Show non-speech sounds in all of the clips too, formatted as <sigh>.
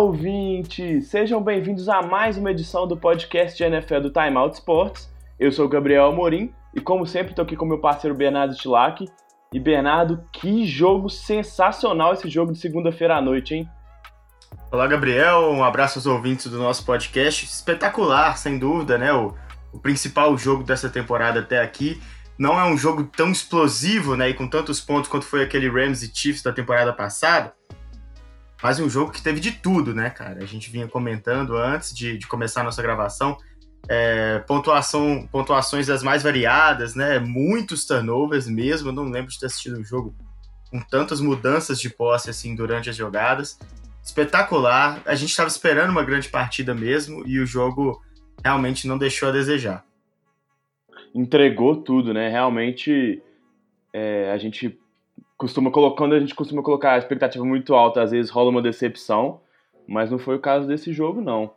ouvinte! Sejam bem-vindos a mais uma edição do podcast de NFL do Time Out Sports. Eu sou o Gabriel Amorim e, como sempre, estou aqui com meu parceiro Bernardo Tilac. E, Bernardo, que jogo sensacional esse jogo de segunda-feira à noite, hein? Olá, Gabriel. Um abraço aos ouvintes do nosso podcast. Espetacular, sem dúvida, né? O, o principal jogo dessa temporada até aqui. Não é um jogo tão explosivo, né? E com tantos pontos quanto foi aquele Rams e Chiefs da temporada passada mas um jogo que teve de tudo, né, cara? A gente vinha comentando antes de, de começar a nossa gravação. É, pontuação, pontuações das mais variadas, né? Muitos turnovers mesmo. Eu não lembro de ter assistido um jogo com tantas mudanças de posse assim durante as jogadas. Espetacular. A gente estava esperando uma grande partida mesmo e o jogo realmente não deixou a desejar. Entregou tudo, né? Realmente é, a gente costuma colocar, quando a gente costuma colocar a expectativa muito alta, às vezes rola uma decepção, mas não foi o caso desse jogo, não.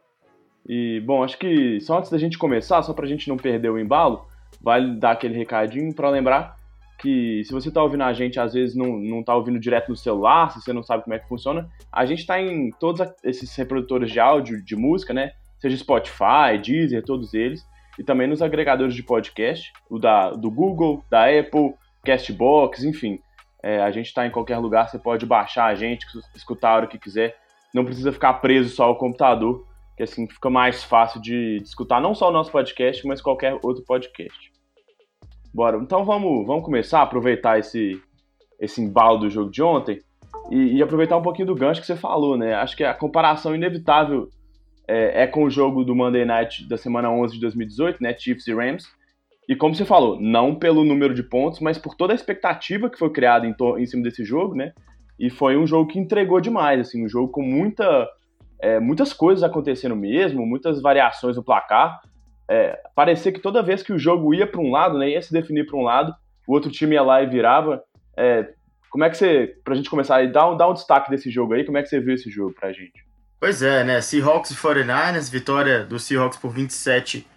E, bom, acho que só antes da gente começar, só pra gente não perder o embalo, vale dar aquele recadinho para lembrar que se você tá ouvindo a gente, às vezes não, não tá ouvindo direto no celular, se você não sabe como é que funciona, a gente tá em todos esses reprodutores de áudio, de música, né? Seja Spotify, Deezer, todos eles, e também nos agregadores de podcast, o da, do Google, da Apple, Castbox, enfim. É, a gente está em qualquer lugar, você pode baixar a gente, escutar a hora que quiser. Não precisa ficar preso só ao computador, que assim fica mais fácil de, de escutar não só o nosso podcast, mas qualquer outro podcast. Bora, então vamos, vamos começar a aproveitar esse, esse embalo do jogo de ontem e, e, aproveitar um pouquinho do gancho que você falou, né? Acho que a comparação inevitável é, é, com o jogo do Monday Night da semana 11 de 2018, né? Chiefs e Rams e como você falou, não pelo número de pontos, mas por toda a expectativa que foi criada em, em cima desse jogo, né? E foi um jogo que entregou demais, assim, um jogo com muita, é, muitas coisas acontecendo mesmo, muitas variações no placar. É, parecia que toda vez que o jogo ia para um lado, né, ia se definir para um lado, o outro time ia lá e virava. É, como é que você, pra gente começar aí, dá um, dá um destaque desse jogo aí, como é que você viu esse jogo pra gente? Pois é, né, Seahawks e 49ers, vitória do Seahawks por 27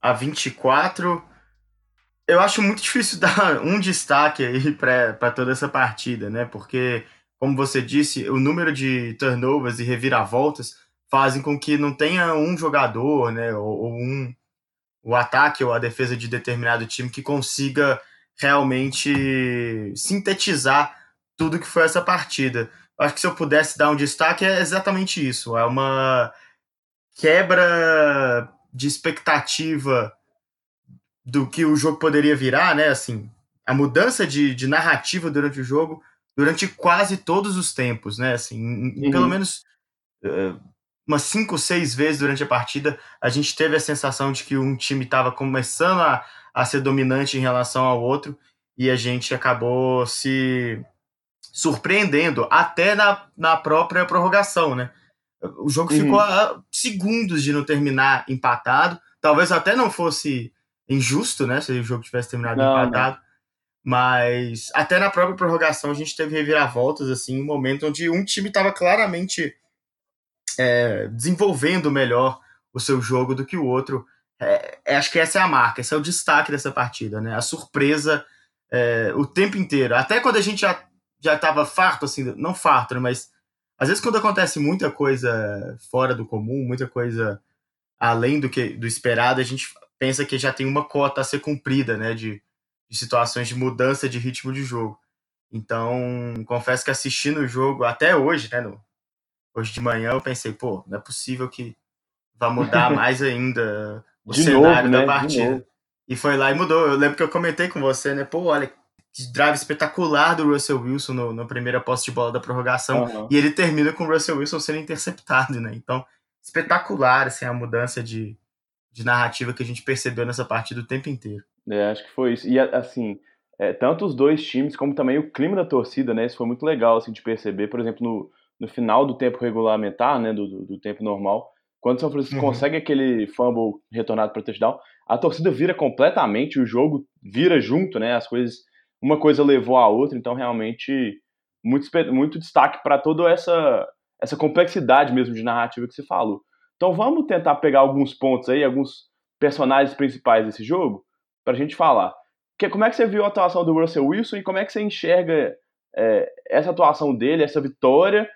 a 24 eu acho muito difícil <laughs> dar um destaque aí para toda essa partida, né? Porque, como você disse, o número de turnovers e reviravoltas fazem com que não tenha um jogador, né? Ou, ou um o ataque ou a defesa de determinado time que consiga realmente sintetizar tudo que foi essa partida. Acho que se eu pudesse dar um destaque é exatamente isso. É uma quebra de expectativa do que o jogo poderia virar, né? Assim, a mudança de, de narrativa durante o jogo, durante quase todos os tempos, né? Assim, uhum. pelo menos uh, umas cinco, seis vezes durante a partida, a gente teve a sensação de que um time estava começando a, a ser dominante em relação ao outro e a gente acabou se surpreendendo até na, na própria prorrogação, né? O jogo uhum. ficou a segundos de não terminar empatado. Talvez até não fosse injusto, né? Se o jogo tivesse terminado não, empatado. Não. Mas até na própria prorrogação a gente teve reviravoltas, assim, um momento onde um time estava claramente é, desenvolvendo melhor o seu jogo do que o outro. É, é, acho que essa é a marca, esse é o destaque dessa partida, né? A surpresa é, o tempo inteiro. Até quando a gente já, já estava farto, assim, não farto, né? mas às vezes quando acontece muita coisa fora do comum, muita coisa além do que do esperado, a gente pensa que já tem uma cota a ser cumprida, né, de, de situações de mudança de ritmo de jogo. Então, confesso que assistindo o jogo até hoje, né, no, hoje de manhã eu pensei, pô, não é possível que vá mudar <laughs> mais ainda o de cenário novo, da né? partida. E foi lá e mudou. Eu lembro que eu comentei com você, né, pô, olha, que drive espetacular do Russell Wilson no, na primeira posse de bola da prorrogação. Uhum. E ele termina com o Russell Wilson sendo interceptado, né? Então, espetacular, assim, a mudança de, de narrativa que a gente percebeu nessa partida o tempo inteiro. É, acho que foi isso. E assim, é, tanto os dois times como também o clima da torcida, né? Isso foi muito legal assim, de perceber. Por exemplo, no, no final do tempo regulamentar, né? Do, do, do tempo normal, quando o São Francisco uhum. consegue aquele fumble retornado para touchdown, a torcida vira completamente, o jogo vira junto, né? As coisas, uma coisa levou a outra, então realmente muito, muito destaque para toda essa essa complexidade mesmo de narrativa que você falou. Então vamos tentar pegar alguns pontos aí, alguns personagens principais desse jogo, para a gente falar. Que, como é que você viu a atuação do Russell Wilson e como é que você enxerga é, essa atuação dele, essa vitória,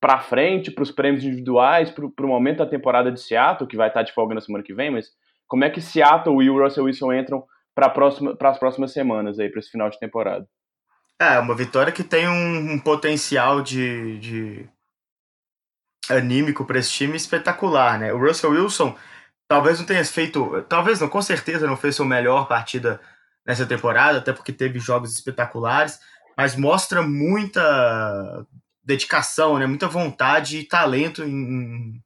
para frente, para os prêmios individuais, para o momento da temporada de Seattle, que vai estar de folga na semana que vem, mas como é que Seattle e o Russell Wilson entram para próxima, as próximas semanas aí, para esse final de temporada? É, uma vitória que tem um, um potencial de, de anímico para esse time espetacular, né? O Russell Wilson talvez não tenha feito, talvez não, com certeza não fez sua melhor partida nessa temporada, até porque teve jogos espetaculares, mas mostra muita dedicação, né? Muita vontade e talento em,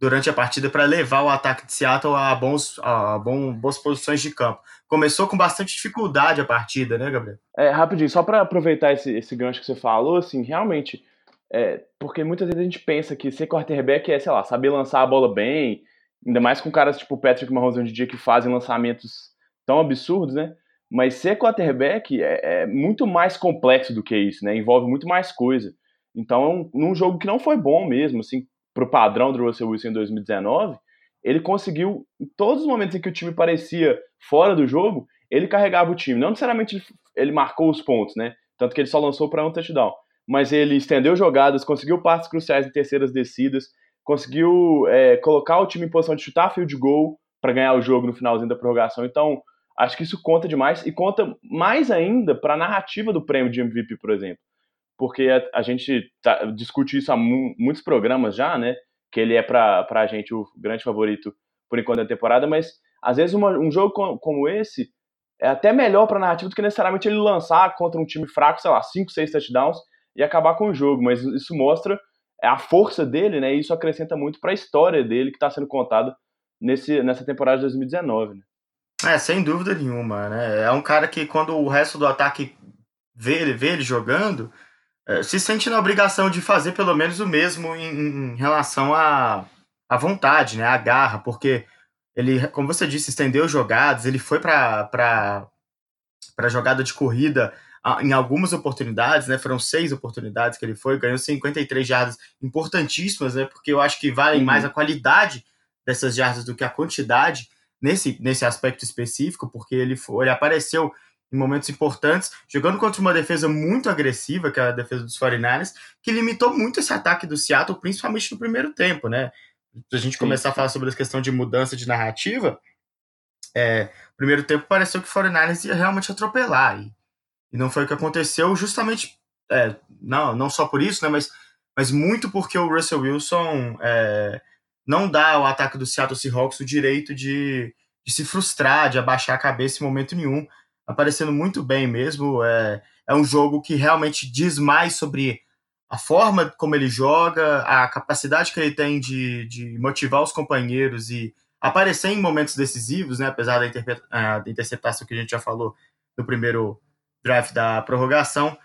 durante a partida para levar o ataque de Seattle a, bons, a bom, boas posições de campo. Começou com bastante dificuldade a partida, né, Gabriel? É, rapidinho, só para aproveitar esse, esse gancho que você falou, assim, realmente, é, porque muitas vezes a gente pensa que ser quarterback é, sei lá, saber lançar a bola bem, ainda mais com caras tipo Patrick Mahomes hoje em dia que fazem lançamentos tão absurdos, né? Mas ser quarterback é, é muito mais complexo do que isso, né? Envolve muito mais coisa. Então, num jogo que não foi bom mesmo, assim, para o padrão do Russell Wilson em 2019, ele conseguiu, em todos os momentos em que o time parecia fora do jogo, ele carregava o time. Não necessariamente ele, ele marcou os pontos, né? Tanto que ele só lançou para um touchdown. Mas ele estendeu jogadas, conseguiu passes cruciais em terceiras descidas, conseguiu é, colocar o time em posição de chutar field goal para ganhar o jogo no finalzinho da prorrogação. Então, acho que isso conta demais e conta mais ainda para a narrativa do prêmio de MVP, por exemplo porque a, a gente tá, discute isso há mu muitos programas já, né? Que ele é para a gente o grande favorito por enquanto da temporada, mas às vezes uma, um jogo como, como esse é até melhor para a narrativa do que necessariamente ele lançar contra um time fraco, sei lá, 5, 6 touchdowns e acabar com o jogo, mas isso mostra a força dele, né? E isso acrescenta muito para a história dele que está sendo contada nesse, nessa temporada de 2019, né? É, sem dúvida nenhuma, né? É um cara que quando o resto do ataque vê ele, vê ele jogando, é, se sente na obrigação de fazer pelo menos o mesmo em, em relação à, à vontade, né, à garra, porque ele, como você disse, estendeu jogadas, ele foi para a jogada de corrida em algumas oportunidades, né, foram seis oportunidades que ele foi, ganhou 53 jardas importantíssimas, né, porque eu acho que valem uhum. mais a qualidade dessas jardas do que a quantidade nesse, nesse aspecto específico, porque ele, foi, ele apareceu em momentos importantes, jogando contra uma defesa muito agressiva, que é a defesa dos 49ers, que limitou muito esse ataque do Seattle, principalmente no primeiro tempo, né? Pra gente começar a falar sobre a questão de mudança de narrativa, é, primeiro tempo pareceu que o 49ers ia realmente atropelar, e, e não foi o que aconteceu, justamente, é, não, não só por isso, né, mas, mas muito porque o Russell Wilson é, não dá ao ataque do Seattle Seahawks o direito de, de se frustrar, de abaixar a cabeça em momento nenhum, aparecendo muito bem mesmo. É, é um jogo que realmente diz mais sobre a forma como ele joga, a capacidade que ele tem de, de motivar os companheiros e aparecer em momentos decisivos, né, apesar da, da interceptação que a gente já falou no primeiro draft da prorrogação,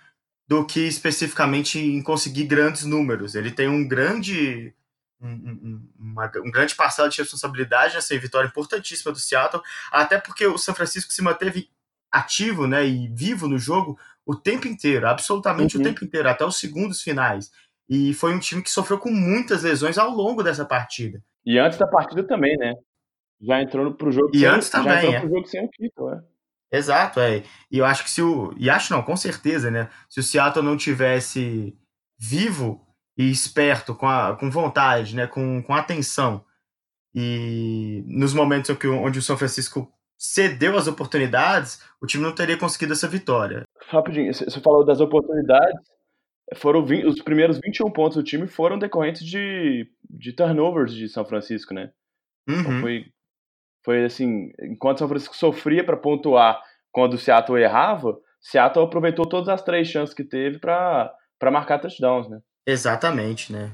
do que especificamente em conseguir grandes números. Ele tem um grande um, um, uma, um grande parcela de responsabilidade nessa vitória importantíssima do Seattle, até porque o São Francisco se manteve ativo né, e vivo no jogo o tempo inteiro, absolutamente uhum. o tempo inteiro, até os segundos finais. E foi um time que sofreu com muitas lesões ao longo dessa partida. E antes da partida também, né? Já entrou pro jogo e sem, antes também, já entrou é. pro jogo sem o Kittle, é. Exato, é. E eu acho que se o. E acho não, com certeza, né? Se o Seattle não tivesse vivo e esperto, com, a, com vontade, né? Com, com atenção. E nos momentos onde o São Francisco cedeu as oportunidades, o time não teria conseguido essa vitória. Rapidinho, você falou das oportunidades, foram 20, os primeiros 21 pontos do time foram decorrentes de, de turnovers de São Francisco, né? Então, uhum. Então foi, foi assim, enquanto São Francisco sofria para pontuar quando o Seattle errava, Seattle aproveitou todas as três chances que teve para marcar touchdowns, né? Exatamente, né?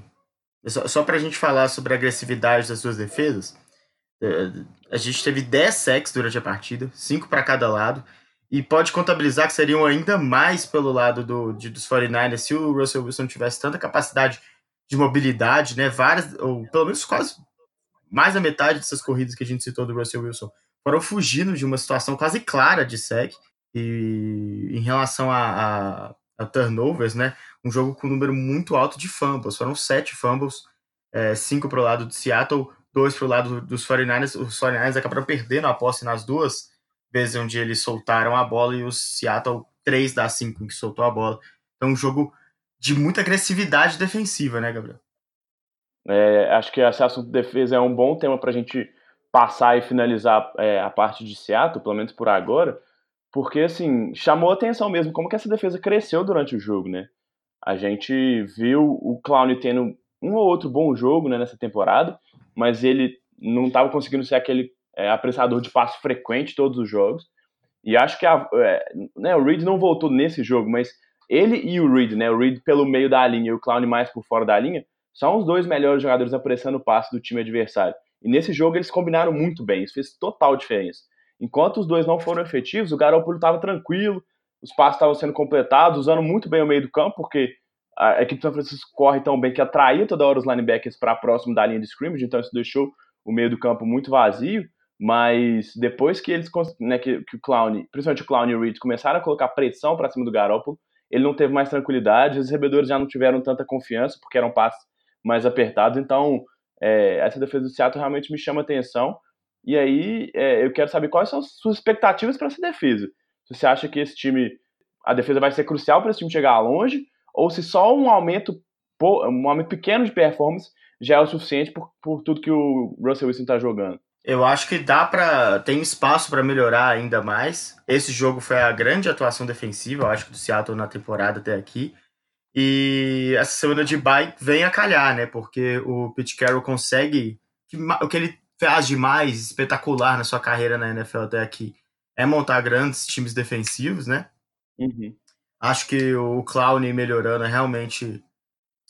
Só, só para a gente falar sobre a agressividade das suas defesas, a gente teve 10 sacks durante a partida, 5 para cada lado, e pode contabilizar que seriam ainda mais pelo lado do, de, dos 49ers se o Russell Wilson tivesse tanta capacidade de mobilidade, né? Várias, ou pelo menos quase mais da metade dessas corridas que a gente citou do Russell Wilson foram fugindo de uma situação quase clara de sec. E em relação a, a, a turnovers, né? Um jogo com um número muito alto de fumbles. Foram sete fumbles, é, cinco para o lado de Seattle, dois para o lado dos 49ers. Os 49ers acabaram perdendo a posse nas duas vezes onde eles soltaram a bola e o Seattle, três das cinco em que soltou a bola. Então, um jogo de muita agressividade defensiva, né, Gabriel? É, acho que esse assunto de defesa é um bom tema para a gente passar e finalizar é, a parte de Seattle, pelo menos por agora, porque assim chamou atenção mesmo como que essa defesa cresceu durante o jogo, né? A gente viu o Clown tendo um ou outro bom jogo né, nessa temporada, mas ele não estava conseguindo ser aquele é, apressador de passo frequente todos os jogos. E acho que a, é, né, o Reed não voltou nesse jogo, mas ele e o Reed, né, o Reed pelo meio da linha e o Clown mais por fora da linha, são os dois melhores jogadores apressando o passe do time adversário. E nesse jogo eles combinaram muito bem, isso fez total diferença. Enquanto os dois não foram efetivos, o Garoppolo estava tranquilo, os passes estavam sendo completados, usando muito bem o meio do campo, porque a equipe do São Francisco corre tão bem que atraía toda hora os linebackers para próximo da linha de scrimmage, então isso deixou o meio do campo muito vazio. Mas depois que eles, né, que, que o Clown, principalmente o Clown e o Reed, começaram a colocar pressão para cima do Garoppolo, ele não teve mais tranquilidade, os recebedores já não tiveram tanta confiança, porque eram passes mais apertados. Então, é, essa defesa do Seattle realmente me chama atenção. E aí, é, eu quero saber quais são as suas expectativas para essa defesa. Se você acha que esse time, a defesa vai ser crucial para esse time chegar longe, ou se só um aumento, um aumento pequeno de performance já é o suficiente por, por tudo que o Russell Wilson está jogando. Eu acho que dá para tem espaço para melhorar ainda mais. Esse jogo foi a grande atuação defensiva, eu acho do Seattle na temporada até aqui. E essa semana de bye vem a calhar, né? Porque o Pete Carroll consegue o que ele faz de mais espetacular na sua carreira na NFL até aqui é montar grandes times defensivos, né? Uhum. Acho que o Clown melhorando é realmente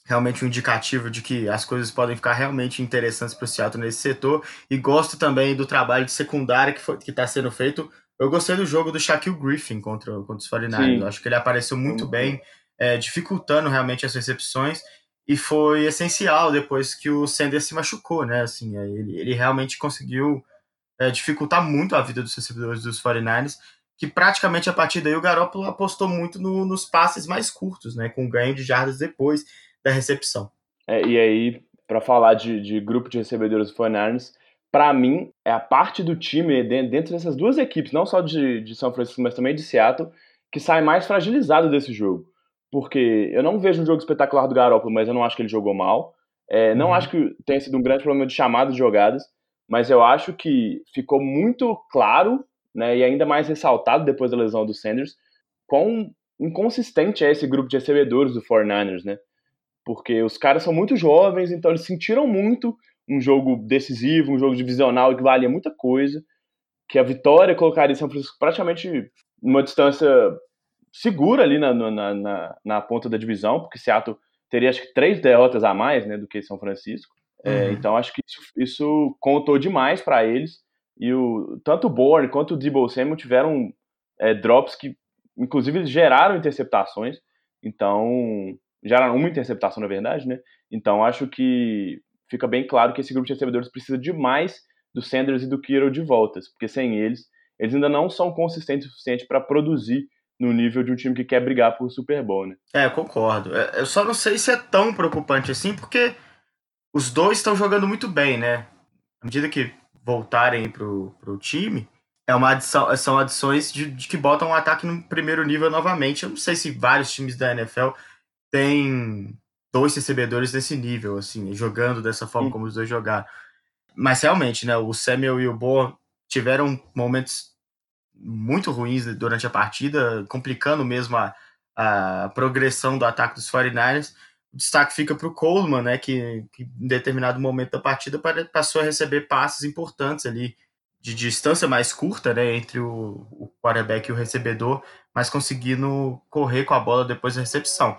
realmente um indicativo de que as coisas podem ficar realmente interessantes para o Seattle nesse setor. E gosto também do trabalho de secundária que está sendo feito. Eu gostei do jogo do Shaquille Griffin contra, contra os 49ers. Acho que ele apareceu muito bem, é, dificultando realmente as recepções. E foi essencial depois que o Sanders se machucou, né? Assim, ele, ele realmente conseguiu é, dificultar muito a vida dos recebedores dos 49ers, que praticamente a partir daí o Garoppolo apostou muito no, nos passes mais curtos, né? Com ganho de jardas depois da recepção. É, e aí, para falar de, de, grupo de recebedores do 49ers, para mim, é a parte do time dentro dessas duas equipes, não só de, de São Francisco, mas também de Seattle, que sai mais fragilizado desse jogo. Porque eu não vejo um jogo espetacular do Garoppolo, mas eu não acho que ele jogou mal. É, não uhum. acho que tenha sido um grande problema de chamada de jogadas, mas eu acho que ficou muito claro, né, e ainda mais ressaltado depois da lesão do Sanders, quão inconsistente é esse grupo de recebedores do 49ers, né? porque os caras são muito jovens, então eles sentiram muito um jogo decisivo, um jogo divisional que valia muita coisa, que a vitória colocaria São Francisco praticamente numa distância segura ali na, na, na, na ponta da divisão, porque Seattle teria acho que três derrotas a mais né, do que São Francisco. É, uhum. É, então acho que isso, isso contou demais para eles. E o, tanto o Bourne quanto o Debo Samuel tiveram é, drops que, inclusive, geraram interceptações. Então, geraram uma interceptação, na verdade, né? Então acho que fica bem claro que esse grupo de recebedores precisa demais do Sanders e do Kiro de voltas, porque sem eles, eles ainda não são consistentes o suficiente para produzir no nível de um time que quer brigar por Super Bowl, né? É, concordo. É, eu só não sei se é tão preocupante assim, porque os dois estão jogando muito bem, né? À medida que voltarem pro, pro time, é uma adição, são adições de, de que botam o um ataque no primeiro nível novamente. Eu não sei se vários times da NFL tem dois recebedores nesse nível, assim, jogando dessa forma Sim. como os dois jogaram. Mas realmente, né, o Samuel e o Boa tiveram momentos muito ruins durante a partida, complicando mesmo a, a progressão do ataque dos 49ers. O destaque fica para o Coleman, né, que, que, em determinado momento da partida passou a receber passes importantes ali de distância mais curta, né, entre o, o quarterback e o recebedor, mas conseguindo correr com a bola depois da recepção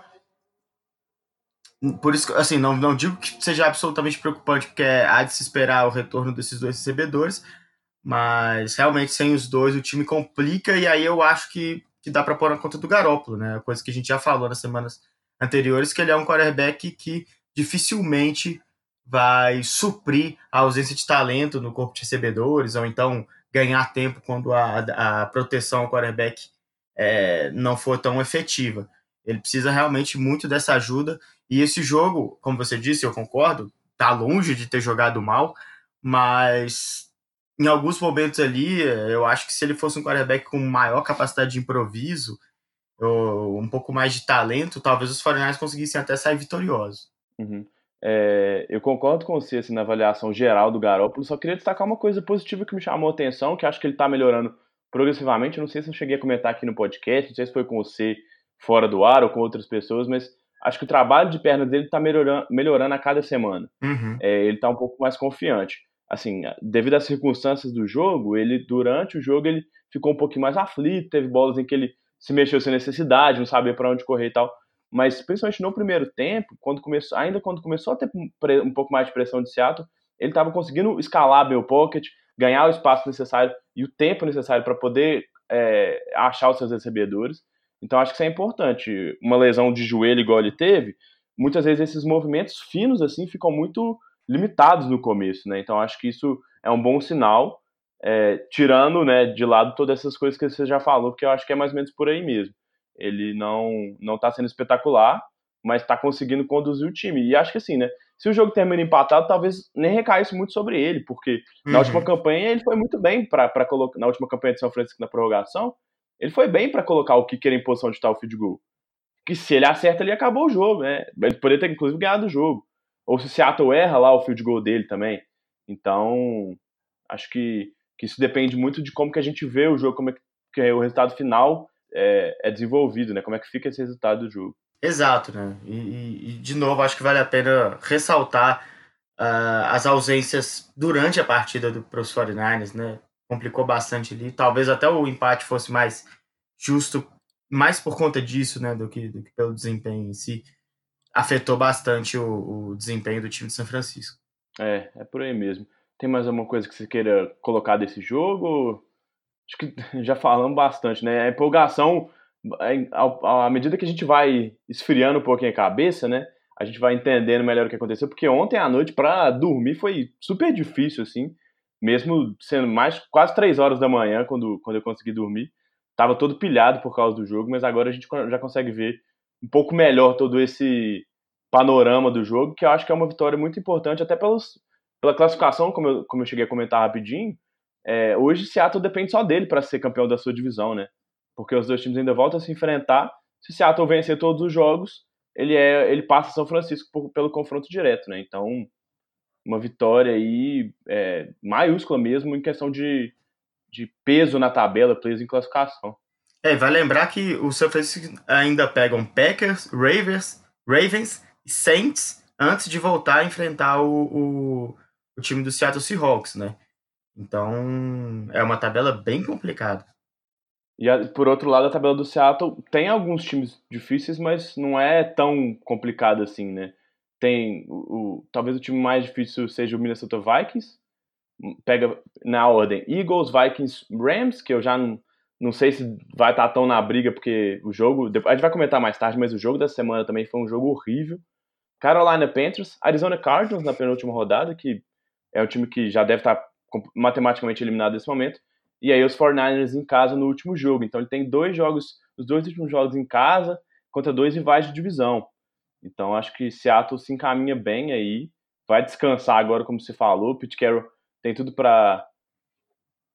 por isso, assim, não, não digo que seja absolutamente preocupante, porque há de se esperar o retorno desses dois recebedores, mas realmente sem os dois o time complica, e aí eu acho que, que dá para pôr na conta do Garópolo, né? Coisa que a gente já falou nas semanas anteriores, que ele é um quarterback que dificilmente vai suprir a ausência de talento no corpo de recebedores, ou então ganhar tempo quando a, a proteção ao quarterback é, não for tão efetiva. Ele precisa realmente muito dessa ajuda. E esse jogo, como você disse, eu concordo, tá longe de ter jogado mal, mas em alguns momentos ali, eu acho que se ele fosse um quarterback com maior capacidade de improviso, um pouco mais de talento, talvez os 49ers conseguissem até sair vitoriosos. Uhum. É, eu concordo com você assim, na avaliação geral do Garoppolo, só queria destacar uma coisa positiva que me chamou a atenção, que acho que ele está melhorando progressivamente. Não sei se eu cheguei a comentar aqui no podcast, não sei se foi com você fora do ar ou com outras pessoas, mas acho que o trabalho de perna dele está melhorando, melhorando a cada semana. Uhum. É, ele está um pouco mais confiante. Assim, devido às circunstâncias do jogo, ele durante o jogo ele ficou um pouquinho mais aflito, teve bolas em que ele se mexeu sem necessidade, não sabia para onde correr e tal. Mas principalmente no primeiro tempo, quando começou, ainda quando começou a ter um pouco mais de pressão de Seattle, ele estava conseguindo escalar bem o pocket, ganhar o espaço necessário e o tempo necessário para poder é, achar os seus recebedores. Então acho que isso é importante. Uma lesão de joelho igual ele teve, muitas vezes esses movimentos finos assim ficam muito limitados no começo, né? Então acho que isso é um bom sinal, é, tirando, né, de lado todas essas coisas que você já falou, porque eu acho que é mais ou menos por aí mesmo. Ele não não está sendo espetacular, mas está conseguindo conduzir o time. E acho que assim, né? Se o jogo termina empatado, talvez nem recaísse muito sobre ele, porque uhum. na última campanha ele foi muito bem para colocar na última campanha de São Francisco na prorrogação, ele foi bem para colocar o kicker em posição de tal field goal. Que se ele acerta, ele acabou o jogo, né? Ele poderia ter, inclusive, ganhado o jogo. Ou se Seattle erra lá o field goal dele também. Então, acho que, que isso depende muito de como que a gente vê o jogo, como é que, que é o resultado final é, é, desenvolvido, né? Como é que fica esse resultado do jogo. Exato, né? E, e de novo, acho que vale a pena ressaltar uh, as ausências durante a partida para os 49ers, né? complicou bastante ali. Talvez até o empate fosse mais justo, mais por conta disso, né, do que, do que pelo desempenho em si. Afetou bastante o, o desempenho do time de São Francisco. É, é por aí mesmo. Tem mais alguma coisa que você queira colocar desse jogo? Acho que <laughs> já falamos bastante, né? A empolgação, à medida que a gente vai esfriando um pouquinho a cabeça, né? A gente vai entendendo melhor o que aconteceu, porque ontem à noite para dormir foi super difícil, assim mesmo sendo mais quase três horas da manhã quando, quando eu consegui dormir. Tava todo pilhado por causa do jogo, mas agora a gente já consegue ver um pouco melhor todo esse panorama do jogo, que eu acho que é uma vitória muito importante, até pelos, pela classificação, como eu, como eu cheguei a comentar rapidinho. É, hoje Seattle depende só dele para ser campeão da sua divisão, né? Porque os dois times ainda voltam a se enfrentar. Se Seattle vencer todos os jogos, ele é ele passa São Francisco por, pelo confronto direto, né? Então uma vitória aí é, maiúscula mesmo em questão de, de peso na tabela, peso em classificação. É, vai lembrar que o São Francisco ainda pegam Packers, Ravens, Ravens e Saints antes de voltar a enfrentar o, o, o time do Seattle Seahawks, né? Então é uma tabela bem complicada. E por outro lado, a tabela do Seattle tem alguns times difíceis, mas não é tão complicada assim, né? tem o, o, talvez o time mais difícil seja o Minnesota Vikings. Pega na ordem Eagles, Vikings, Rams, que eu já não, não sei se vai estar tão na briga, porque o jogo. A gente vai comentar mais tarde, mas o jogo da semana também foi um jogo horrível. Carolina Panthers, Arizona Cardinals na penúltima rodada, que é um time que já deve estar matematicamente eliminado nesse momento. E aí os 49ers em casa no último jogo. Então ele tem dois jogos, os dois últimos jogos em casa contra dois rivais de divisão. Então acho que Seattle se encaminha bem aí, vai descansar agora, como você falou. Pete Carroll tem tudo para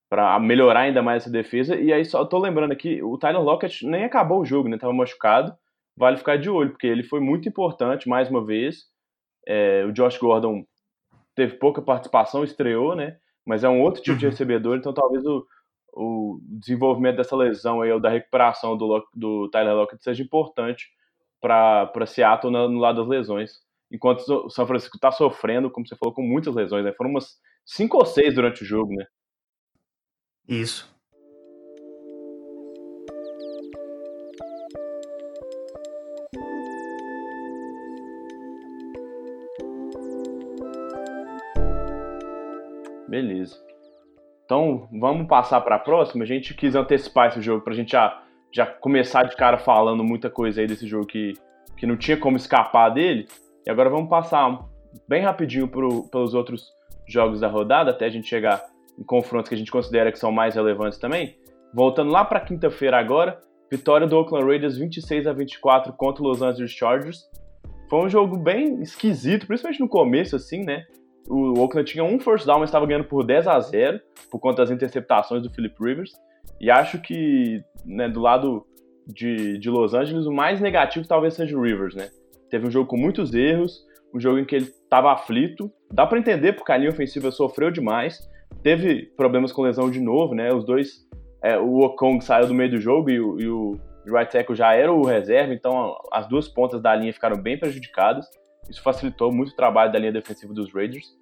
para melhorar ainda mais essa defesa. E aí só tô lembrando aqui, o Tyler Lockett nem acabou o jogo, né? Tava machucado. Vale ficar de olho, porque ele foi muito importante mais uma vez. É, o Josh Gordon teve pouca participação, estreou, né? Mas é um outro tipo de uhum. recebedor, então talvez o, o desenvolvimento dessa lesão aí, ou da recuperação do, do Tyler Lockett seja importante para Seattle no, no, lado das lesões. Enquanto o São Francisco está sofrendo, como você falou, com muitas lesões, né? Foram umas cinco ou seis durante o jogo, né? Isso. Beleza. Então, vamos passar para a próxima. A gente quis antecipar esse jogo para a gente já já começar de cara falando muita coisa aí desse jogo que, que não tinha como escapar dele. E agora vamos passar bem rapidinho pro, pelos outros jogos da rodada, até a gente chegar em confrontos que a gente considera que são mais relevantes também. Voltando lá para quinta-feira agora, vitória do Oakland Raiders 26 a 24 contra o Los Angeles Chargers. Foi um jogo bem esquisito, principalmente no começo, assim, né? O Oakland tinha um first down, mas estava ganhando por 10 a 0 por conta das interceptações do Philip Rivers. E acho que né, do lado de, de Los Angeles, o mais negativo talvez seja o Rivers, né? Teve um jogo com muitos erros, um jogo em que ele estava aflito. Dá para entender porque a linha ofensiva sofreu demais. Teve problemas com lesão de novo, né? Os dois, é, o Okong saiu do meio do jogo e o, e o right tackle já era o reserva, então as duas pontas da linha ficaram bem prejudicadas. Isso facilitou muito o trabalho da linha defensiva dos Raiders.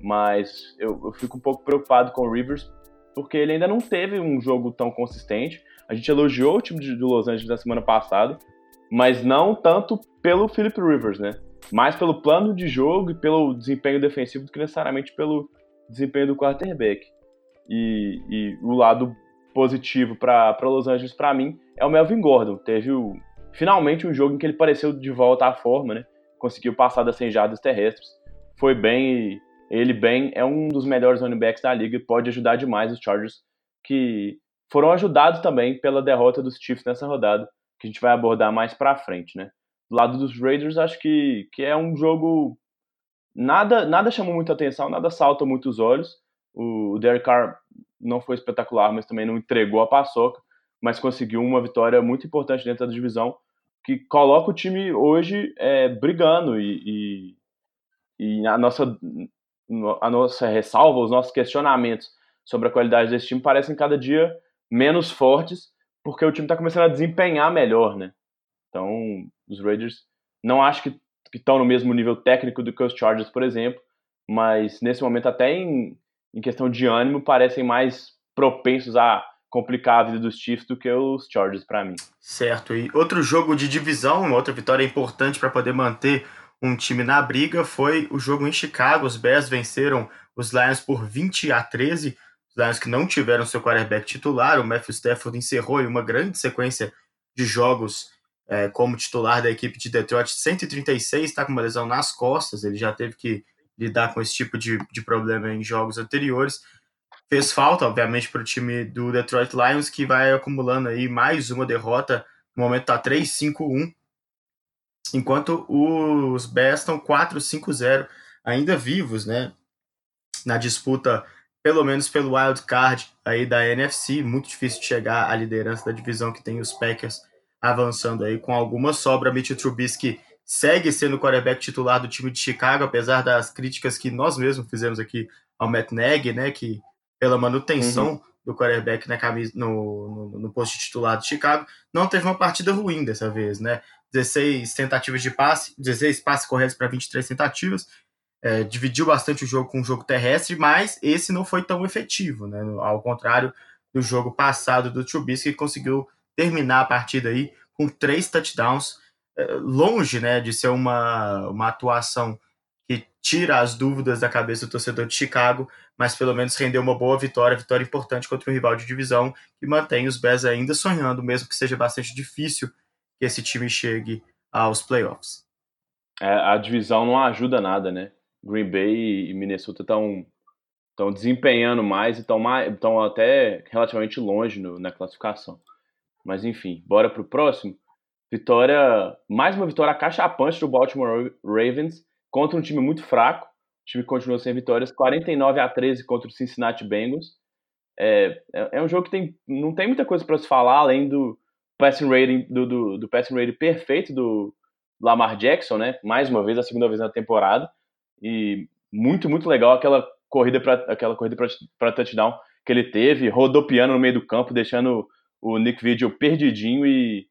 Mas eu, eu fico um pouco preocupado com o Rivers porque ele ainda não teve um jogo tão consistente. A gente elogiou o time de, de Los Angeles na semana passada, mas não tanto pelo Philip Rivers, né? Mais pelo plano de jogo e pelo desempenho defensivo do que necessariamente pelo desempenho do quarterback. E, e o lado positivo para Los Angeles, para mim, é o Melvin Gordon. Teve o, finalmente um jogo em que ele pareceu de volta à forma, né? Conseguiu passar das 100 jardas terrestres. Foi bem e ele bem é um dos melhores running backs da liga e pode ajudar demais os Chargers, que foram ajudados também pela derrota dos Chiefs nessa rodada, que a gente vai abordar mais para frente, né? Do lado dos Raiders, acho que, que é um jogo nada nada chamou muita atenção, nada salta muitos olhos. O Derek Carr não foi espetacular, mas também não entregou a paçoca, mas conseguiu uma vitória muito importante dentro da divisão, que coloca o time hoje é, brigando e, e, e a nossa a nossa ressalva, os nossos questionamentos sobre a qualidade desse time parecem cada dia menos fortes, porque o time está começando a desempenhar melhor, né? Então, os Raiders não acho que estão no mesmo nível técnico do que os Chargers, por exemplo, mas nesse momento, até em, em questão de ânimo, parecem mais propensos a complicar a vida dos Chiefs do que os Chargers para mim. Certo. E outro jogo de divisão, outra vitória importante para poder manter um time na briga foi o jogo em Chicago. Os Bears venceram os Lions por 20 a 13. Os Lions que não tiveram seu quarterback titular. O Matthew Stafford encerrou em uma grande sequência de jogos é, como titular da equipe de Detroit. 136, está com uma lesão nas costas. Ele já teve que lidar com esse tipo de, de problema em jogos anteriores. Fez falta, obviamente, para o time do Detroit Lions, que vai acumulando aí mais uma derrota. No momento está 3-5-1 enquanto os Bears estão 4-5-0, ainda vivos, né? Na disputa, pelo menos pelo wild card aí da NFC, muito difícil chegar à liderança da divisão que tem os Packers avançando aí com alguma sobra. Mitch Trubisky segue sendo o quarterback titular do time de Chicago, apesar das críticas que nós mesmos fizemos aqui ao Matt Nagy, né? Que pela manutenção uhum. do quarterback na camisa, no, no, no posto titular de Chicago, não teve uma partida ruim dessa vez, né? 16 tentativas de passe, 16 passes corretos para 23 tentativas. É, dividiu bastante o jogo com o jogo terrestre, mas esse não foi tão efetivo, né? Ao contrário do jogo passado do Trubisky, que conseguiu terminar a partida aí com três touchdowns, é, longe né, de ser uma, uma atuação que tira as dúvidas da cabeça do torcedor de Chicago, mas pelo menos rendeu uma boa vitória, vitória importante contra um rival de divisão que mantém os Bears ainda sonhando, mesmo que seja bastante difícil que esse time chegue aos playoffs. É, a divisão não ajuda nada, né? Green Bay e Minnesota estão estão desempenhando mais e estão até relativamente longe no, na classificação. Mas enfim, bora pro próximo. Vitória, mais uma vitória cachapante do Baltimore Ravens contra um time muito fraco. O time continua sem vitórias, 49 a 13 contra o Cincinnati Bengals. É, é, é um jogo que tem, não tem muita coisa para se falar além do, passing rating do, do, do passing rating perfeito do Lamar Jackson, né? Mais uma vez, a segunda vez na temporada. E muito, muito legal aquela corrida para aquela corrida para touchdown que ele teve, rodopiando no meio do campo, deixando o Nick Vigil perdidinho e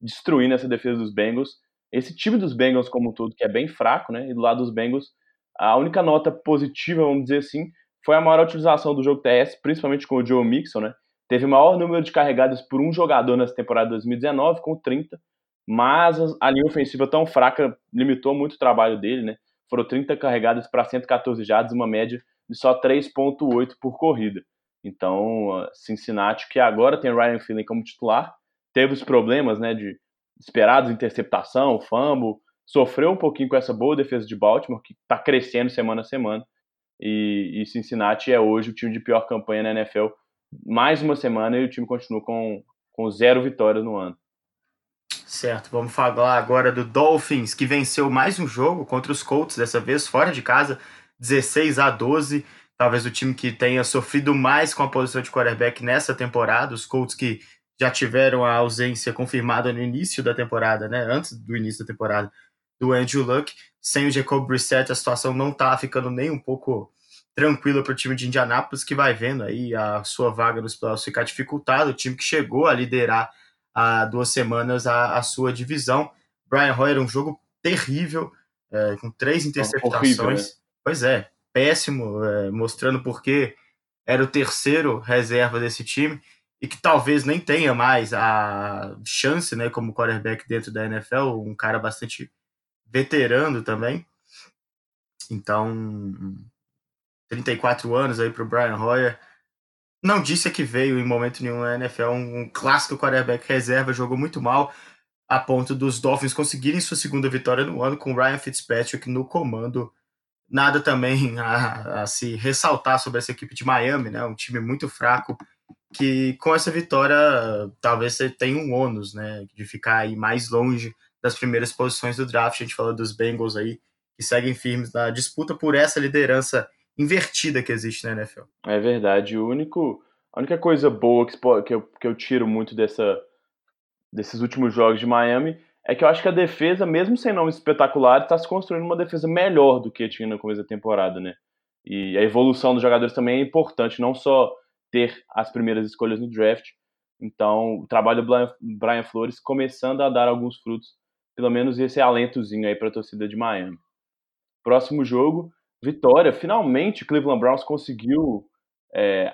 destruindo essa defesa dos Bengals. Esse time dos Bengals como um todo, que é bem fraco, né? E do lado dos Bengals, a única nota positiva, vamos dizer assim, foi a maior utilização do jogo TS, principalmente com o Joe Mixon, né? Teve o maior número de carregadas por um jogador nessa temporada de 2019, com 30, mas a linha ofensiva tão fraca limitou muito o trabalho dele, né? Foram 30 carregadas para 114 jardas, uma média de só 3.8 por corrida. Então, Cincinnati, que agora tem Ryan Finley como titular, teve os problemas, né, de esperados interceptação, fumble, sofreu um pouquinho com essa boa defesa de Baltimore, que está crescendo semana a semana, e, e Cincinnati é hoje o time de pior campanha na NFL mais uma semana e o time continua com, com zero vitórias no ano. Certo, vamos falar agora do Dolphins, que venceu mais um jogo contra os Colts, dessa vez fora de casa, 16 a 12. Talvez o time que tenha sofrido mais com a posição de quarterback nessa temporada. Os Colts que já tiveram a ausência confirmada no início da temporada, né? Antes do início da temporada, do Andrew Luck. Sem o Jacob Brissett, a situação não tá ficando nem um pouco tranquila para o time de Indianápolis, que vai vendo aí a sua vaga nos playoffs ficar dificultada. O time que chegou a liderar há duas semanas a, a sua divisão. Brian Hoyer, um jogo terrível, é, com três interceptações. Horrível, né? Pois é, péssimo, é, mostrando porque era o terceiro reserva desse time e que talvez nem tenha mais a chance, né, como quarterback dentro da NFL, um cara bastante veterano também. Então, 34 anos aí para o Brian Hoyer. Não disse que veio em momento nenhum na NFL, um, clássico quarterback reserva, jogou muito mal, a ponto dos Dolphins conseguirem sua segunda vitória no ano com Ryan Fitzpatrick no comando. Nada também <laughs> a, a se ressaltar sobre essa equipe de Miami, né? Um time muito fraco que com essa vitória talvez você tenha um ônus, né? De ficar aí mais longe das primeiras posições do draft. A gente fala dos Bengals aí que seguem firmes na disputa por essa liderança invertida que existe na NFL. É verdade. O único, a única coisa boa que, que, eu, que eu tiro muito dessa, desses últimos jogos de Miami é que eu acho que a defesa, mesmo sem nomes espetaculares, está se construindo uma defesa melhor do que tinha no começo da temporada, né? E a evolução dos jogadores também é importante, não só ter as primeiras escolhas no draft. Então, o trabalho do Brian Flores começando a dar alguns frutos, pelo menos esse alentozinho aí para a torcida de Miami. Próximo jogo, vitória. Finalmente, Cleveland Browns conseguiu é,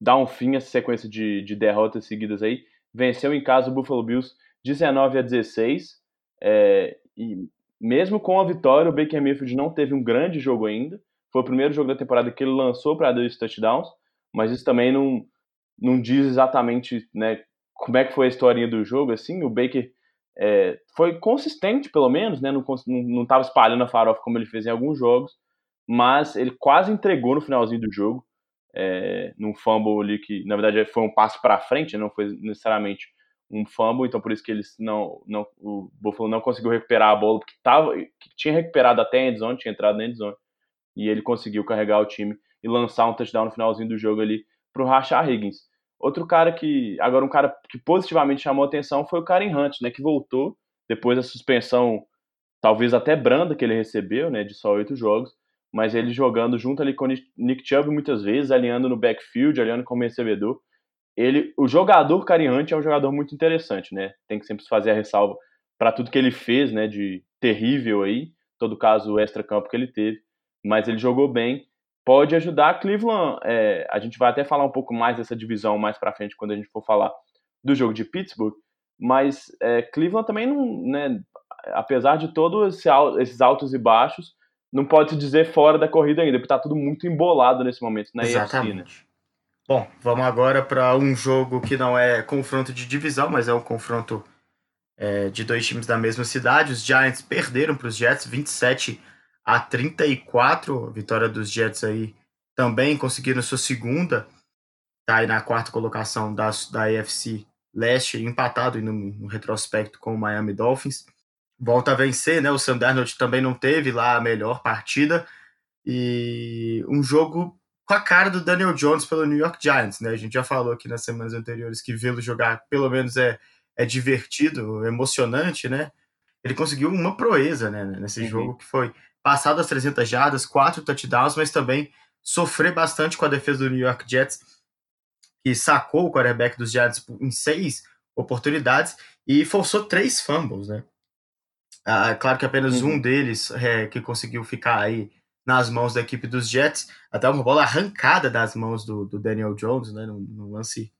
dar um fim a essa sequência de, de derrotas seguidas aí. Venceu em casa o Buffalo Bills 19 a 16. É, e mesmo com a vitória, o Baker Mayfield não teve um grande jogo ainda. Foi o primeiro jogo da temporada que ele lançou para dois touchdowns, mas isso também não, não diz exatamente né, como é que foi a historinha do jogo. Assim, o Baker é, foi consistente, pelo menos, né, não estava espalhando a farofa como ele fez em alguns jogos mas ele quase entregou no finalzinho do jogo, é, num fumble ali que, na verdade, foi um passo para frente, não foi necessariamente um fumble, então por isso que eles não, não o Buffalo não conseguiu recuperar a bola, porque tava, que tinha recuperado até a endzone, tinha entrado na endzone, e ele conseguiu carregar o time e lançar um touchdown no finalzinho do jogo ali para o Higgins. Outro cara que, agora um cara que positivamente chamou atenção foi o Karen Hunt, né, que voltou depois da suspensão, talvez até branda que ele recebeu, né, de só oito jogos, mas ele jogando junto ali com o Nick Chubb muitas vezes, alinhando no backfield, alinhando como recebedor. Ele, o jogador cariante é um jogador muito interessante, né? Tem que sempre fazer a ressalva para tudo que ele fez, né, de terrível aí, todo caso o extra-campo que ele teve, mas ele jogou bem, pode ajudar Cleveland, é, a gente vai até falar um pouco mais dessa divisão mais para frente quando a gente for falar do jogo de Pittsburgh, mas é, Cleveland também não, né, apesar de todos esses altos e baixos, não pode se dizer fora da corrida ainda, porque tá tudo muito embolado nesse momento na Exatamente. EFC, né? Bom, vamos agora para um jogo que não é confronto de divisão, mas é um confronto é, de dois times da mesma cidade. Os Giants perderam para os Jets 27 a 34. A vitória dos Jets aí também conseguiram sua segunda. Tá aí na quarta colocação da, da AFC Leste, empatado no, no retrospecto com o Miami Dolphins volta a vencer, né? O Sam Darnold também não teve lá a melhor partida e um jogo com a cara do Daniel Jones pelo New York Giants, né? A gente já falou aqui nas semanas anteriores que vê-lo jogar pelo menos é, é divertido, emocionante, né? Ele conseguiu uma proeza, né, nesse uhum. jogo que foi passar das 300 jardas, quatro touchdowns, mas também sofrer bastante com a defesa do New York Jets, que sacou o quarterback dos Giants em seis oportunidades e forçou três fumbles, né? Ah, claro que apenas uhum. um deles é, que conseguiu ficar aí nas mãos da equipe dos Jets, até uma bola arrancada das mãos do, do Daniel Jones, né, num, num, lance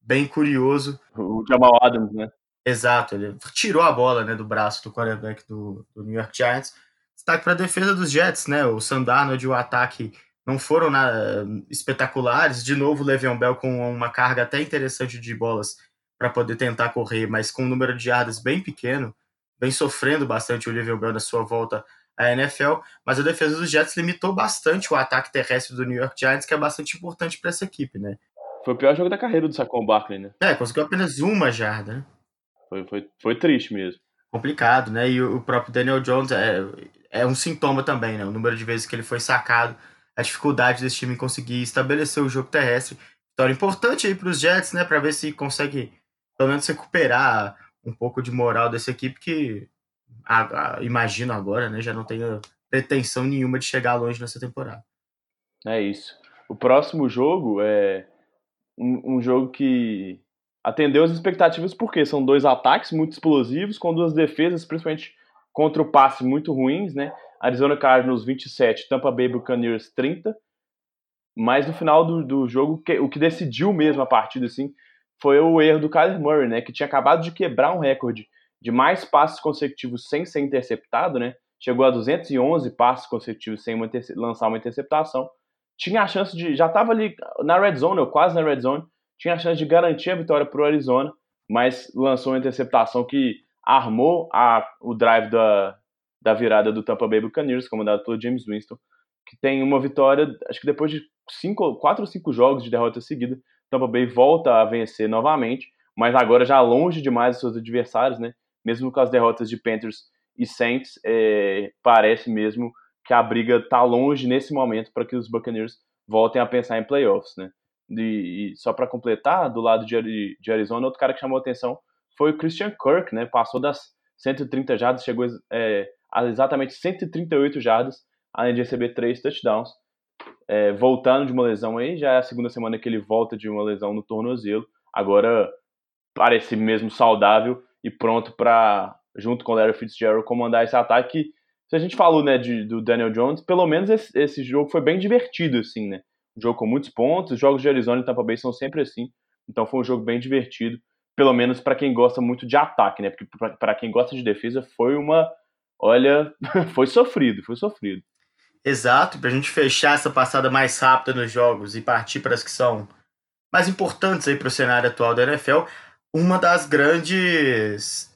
bem curioso. O Jamal Adams, né? Exato, ele tirou a bola né, do braço do quarterback do, do New York Giants. Destaque para a defesa dos Jets, né? O Sandarnold e o ataque não foram na, espetaculares. De novo, o Le'Veon Bell com uma carga até interessante de bolas para poder tentar correr, mas com um número de yardas bem pequeno vem sofrendo bastante o Liviu Bell na sua volta à NFL, mas a defesa dos Jets limitou bastante o ataque terrestre do New York Giants, que é bastante importante para essa equipe, né? Foi o pior jogo da carreira do Saquon Barkley, né? É, conseguiu apenas uma jarda, né? Foi, foi, foi triste mesmo. Complicado, né? E o próprio Daniel Jones é, é um sintoma também, né? O número de vezes que ele foi sacado, a dificuldade desse time em conseguir estabelecer o jogo terrestre. Vitória importante aí para os Jets, né? Para ver se consegue pelo menos recuperar um pouco de moral dessa equipe que a, a, imagino agora, né, já não tenha pretensão nenhuma de chegar longe nessa temporada. É isso. O próximo jogo é um, um jogo que atendeu as expectativas porque são dois ataques muito explosivos com duas defesas, principalmente contra o passe muito ruins, né? Arizona Cardinals 27, Tampa Bay Buccaneers 30. Mas no final do, do jogo, o que decidiu mesmo a partida, assim, foi o erro do Kyler Murray, né? Que tinha acabado de quebrar um recorde de mais passes consecutivos sem ser interceptado, né? Chegou a 211 passes consecutivos sem uma lançar uma interceptação. Tinha a chance de. Já estava ali na red zone, ou quase na red zone. Tinha a chance de garantir a vitória para o Arizona, mas lançou uma interceptação que armou a, o drive da, da virada do Tampa Bay Buccaneers, comandado pelo James Winston, que tem uma vitória, acho que depois de cinco, quatro ou cinco jogos de derrota seguida, Tampa Bay volta a vencer novamente, mas agora já longe demais dos seus adversários, né? Mesmo com as derrotas de Panthers e Saints, é, parece mesmo que a briga está longe nesse momento para que os Buccaneers voltem a pensar em playoffs, né? E, e só para completar, do lado de, de Arizona, outro cara que chamou atenção foi o Christian Kirk, né? Passou das 130 jardas, chegou é, a exatamente 138 jardas, além de receber três touchdowns. É, voltando de uma lesão aí, já é a segunda semana que ele volta de uma lesão no tornozelo. Agora parece mesmo saudável e pronto para, junto com o Larry Fitzgerald, comandar esse ataque. Se a gente falou né, de, do Daniel Jones, pelo menos esse, esse, jogo foi bem divertido, assim, né? Um jogo com muitos pontos. Os jogos de Arizona e Tampa Bay são sempre assim. Então foi um jogo bem divertido pelo menos para quem gosta muito de ataque, né? Porque para quem gosta de defesa foi uma, olha, <laughs> foi sofrido, foi sofrido. Exato, para a gente fechar essa passada mais rápida nos jogos e partir para as que são mais importantes aí para o cenário atual da NFL, uma das grandes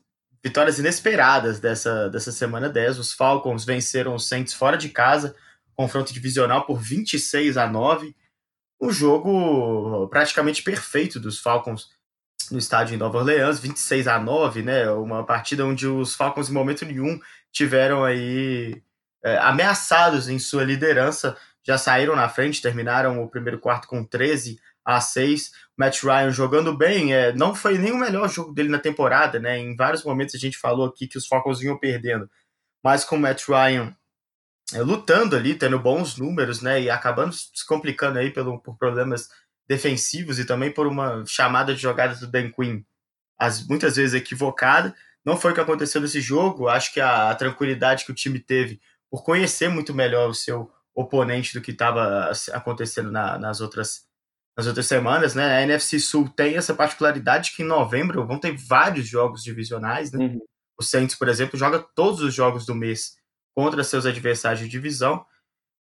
vitórias inesperadas dessa, dessa semana 10, os Falcons venceram os Saints fora de casa, confronto divisional por 26 a 9, um jogo praticamente perfeito dos Falcons no estádio em Nova Orleans, 26 a 9, né? Uma partida onde os Falcons, em momento nenhum, tiveram aí é, ameaçados em sua liderança, já saíram na frente, terminaram o primeiro quarto com 13 a 6. Matt Ryan jogando bem, é, não foi nem o melhor jogo dele na temporada, né? Em vários momentos a gente falou aqui que os Falcons vinham perdendo, mas com o Matt Ryan é, lutando ali, tendo bons números, né? E acabando se complicando aí pelo, por problemas defensivos e também por uma chamada de jogadas do Dan Quinn, as, muitas vezes equivocada. Não foi o que aconteceu nesse jogo. Acho que a, a tranquilidade que o time teve por conhecer muito melhor o seu oponente do que estava acontecendo na, nas outras nas outras semanas, né? A NFC Sul tem essa particularidade que em novembro vão ter vários jogos divisionais, né? Uhum. O Saints, por exemplo, joga todos os jogos do mês contra seus adversários de divisão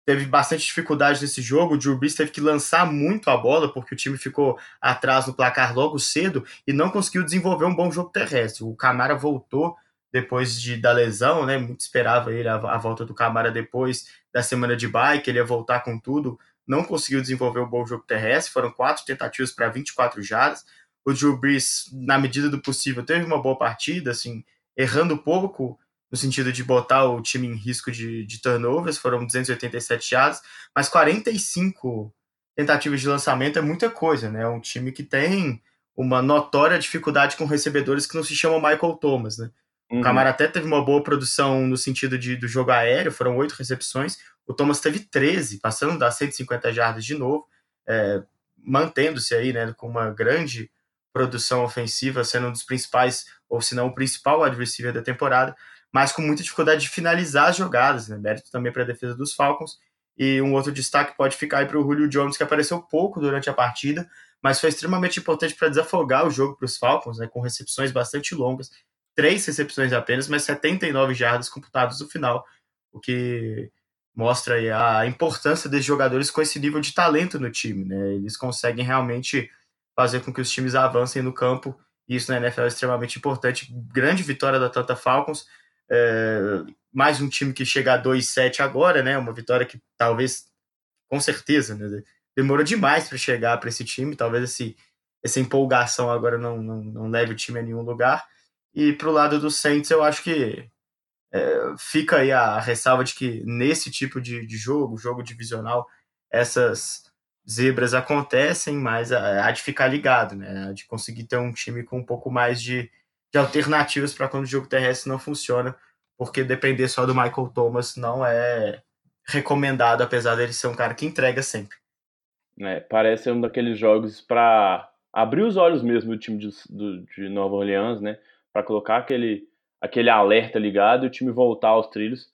teve bastante dificuldade nesse jogo. O Drew Brees teve que lançar muito a bola porque o time ficou atrás no placar logo cedo e não conseguiu desenvolver um bom jogo terrestre. O Camara voltou depois de, da lesão, né? Muito esperava ele a, a volta do Camara depois da semana de bike, ele ia voltar com tudo. Não conseguiu desenvolver um bom jogo terrestre. Foram quatro tentativas para 24 jardas. O Drew Brees, na medida do possível, teve uma boa partida, assim, errando pouco, no sentido de botar o time em risco de, de turnovers, foram 287 jardas, mas 45 tentativas de lançamento é muita coisa, né? É um time que tem uma notória dificuldade com recebedores que não se chamam Michael Thomas, né? Uhum. O Camara até teve uma boa produção no sentido de, do jogo aéreo, foram oito recepções, o Thomas teve 13, passando das 150 jardas de novo, é, mantendo-se aí, né, com uma grande produção ofensiva, sendo um dos principais, ou se não o principal adversário da temporada, mas com muita dificuldade de finalizar as jogadas, né? Mérito também para a defesa dos Falcons. E um outro destaque pode ficar aí para o Julio Jones, que apareceu pouco durante a partida, mas foi extremamente importante para desafogar o jogo para os Falcons, né? Com recepções bastante longas, três recepções apenas, mas 79 jardas computadas no final, o que mostra a importância desses jogadores com esse nível de talento no time, né? Eles conseguem realmente fazer com que os times avancem no campo, e isso na NFL é extremamente importante. Grande vitória da Atlanta Falcons, é, mais um time que chega a 2-7 agora, né? Uma vitória que talvez, com certeza, né? demorou demais para chegar para esse time. Talvez esse, essa empolgação agora não, não, não leve o time a nenhum lugar. E para o lado do Saints, eu acho que é, fica aí a ressalva de que nesse tipo de, de jogo, jogo divisional, essas zebras acontecem, mas há de ficar ligado, né? Há de conseguir ter um time com um pouco mais de, de alternativas para quando o jogo terrestre não funciona, porque depender só do Michael Thomas não é recomendado, apesar dele ser um cara que entrega sempre. É, parece um daqueles jogos para abrir os olhos mesmo do time de, de Nova Orleans, né? Para colocar aquele, aquele alerta ligado e o time voltar aos trilhos.